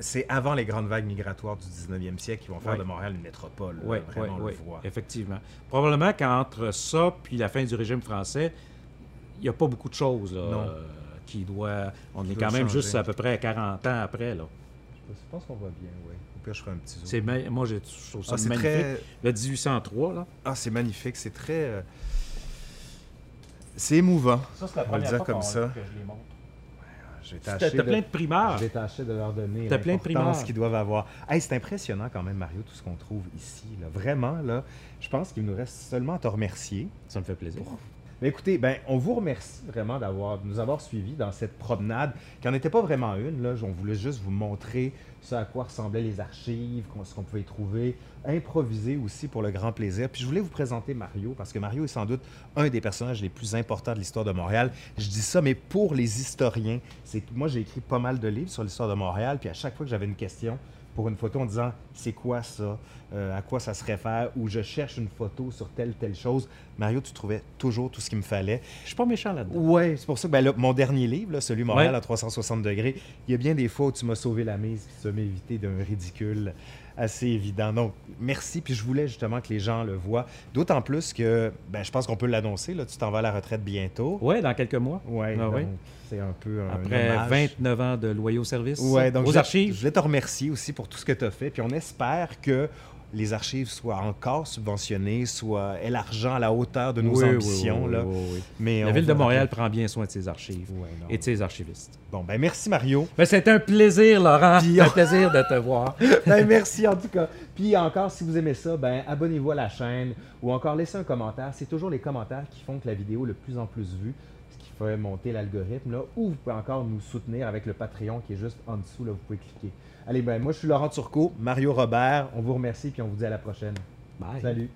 c'est avant les grandes vagues migratoires du 19e siècle qui vont faire de Montréal une métropole. Oui, vraiment, on le voit. Effectivement. Probablement qu'entre ça puis la fin du régime français, il n'y a pas beaucoup de choses euh, qui doit. On est quand même juste à peu près à 40 ans après. Là. Je pense qu'on va bien, oui. Au pire, je ferai un petit zoom. Moi, je trouve ça ah, magnifique. Le 1803, là. Ah, c'est magnifique. C'est très. Euh, c'est émouvant. Ça, c'est la première fois comme ça. que je les montre. T'as plein de primeurs. J'ai tâché de leur donner T'as plein de primeurs. qu'ils doivent avoir. Hey, c'est impressionnant quand même, Mario, tout ce qu'on trouve ici. Là. Vraiment, là, je pense qu'il nous reste seulement à te remercier. Ça me fait plaisir. Écoutez, ben, on vous remercie vraiment d'avoir, de nous avoir suivis dans cette promenade, qui n'en était pas vraiment une. Là. On voulait juste vous montrer ce à quoi ressemblaient les archives, ce qu'on pouvait trouver, improviser aussi pour le grand plaisir. Puis je voulais vous présenter Mario, parce que Mario est sans doute un des personnages les plus importants de l'histoire de Montréal. Je dis ça, mais pour les historiens. C'est moi, j'ai écrit pas mal de livres sur l'histoire de Montréal, puis à chaque fois que j'avais une question, pour une photo en disant c'est quoi ça, euh, à quoi ça se réfère, ou je cherche une photo sur telle telle chose. Mario, tu trouvais toujours tout ce qu'il me fallait. Je suis pas méchant là-dedans. Oui, c'est pour ça que ben, mon dernier livre, celui Montréal à 360 degrés, il y a bien des fois où tu m'as sauvé la mise, tu m'as évité d'un ridicule assez évident. Donc, merci. Puis je voulais justement que les gens le voient. D'autant plus que, ben, je pense qu'on peut l'annoncer. Là, tu t'en vas à la retraite bientôt. Oui, dans quelques mois. Ouais, ah, oui, c'est un peu un Après 29 ans de loyaux services ouais, donc aux archives. Je voulais te remercier aussi pour tout ce que tu as fait. Puis on espère que les archives soient encore subventionnées, soient élargant à la hauteur de nos ambitions. là. Mais la Ville de Montréal prend bien soin de ses archives et de ses archivistes. Bon, ben merci Mario. Ben, c'est un plaisir, Laurent. C'est un plaisir de te voir. ben, merci en tout cas. Puis encore, si vous aimez ça, ben, abonnez-vous à la chaîne ou encore laissez un commentaire. C'est toujours les commentaires qui font que la vidéo est de plus en plus vue ce qui fait monter l'algorithme. Ou vous pouvez encore nous soutenir avec le Patreon qui est juste en dessous. Là, vous pouvez cliquer. Allez, ben, moi, je suis Laurent Turcot, Mario Robert. On vous remercie, puis on vous dit à la prochaine. Bye. Salut.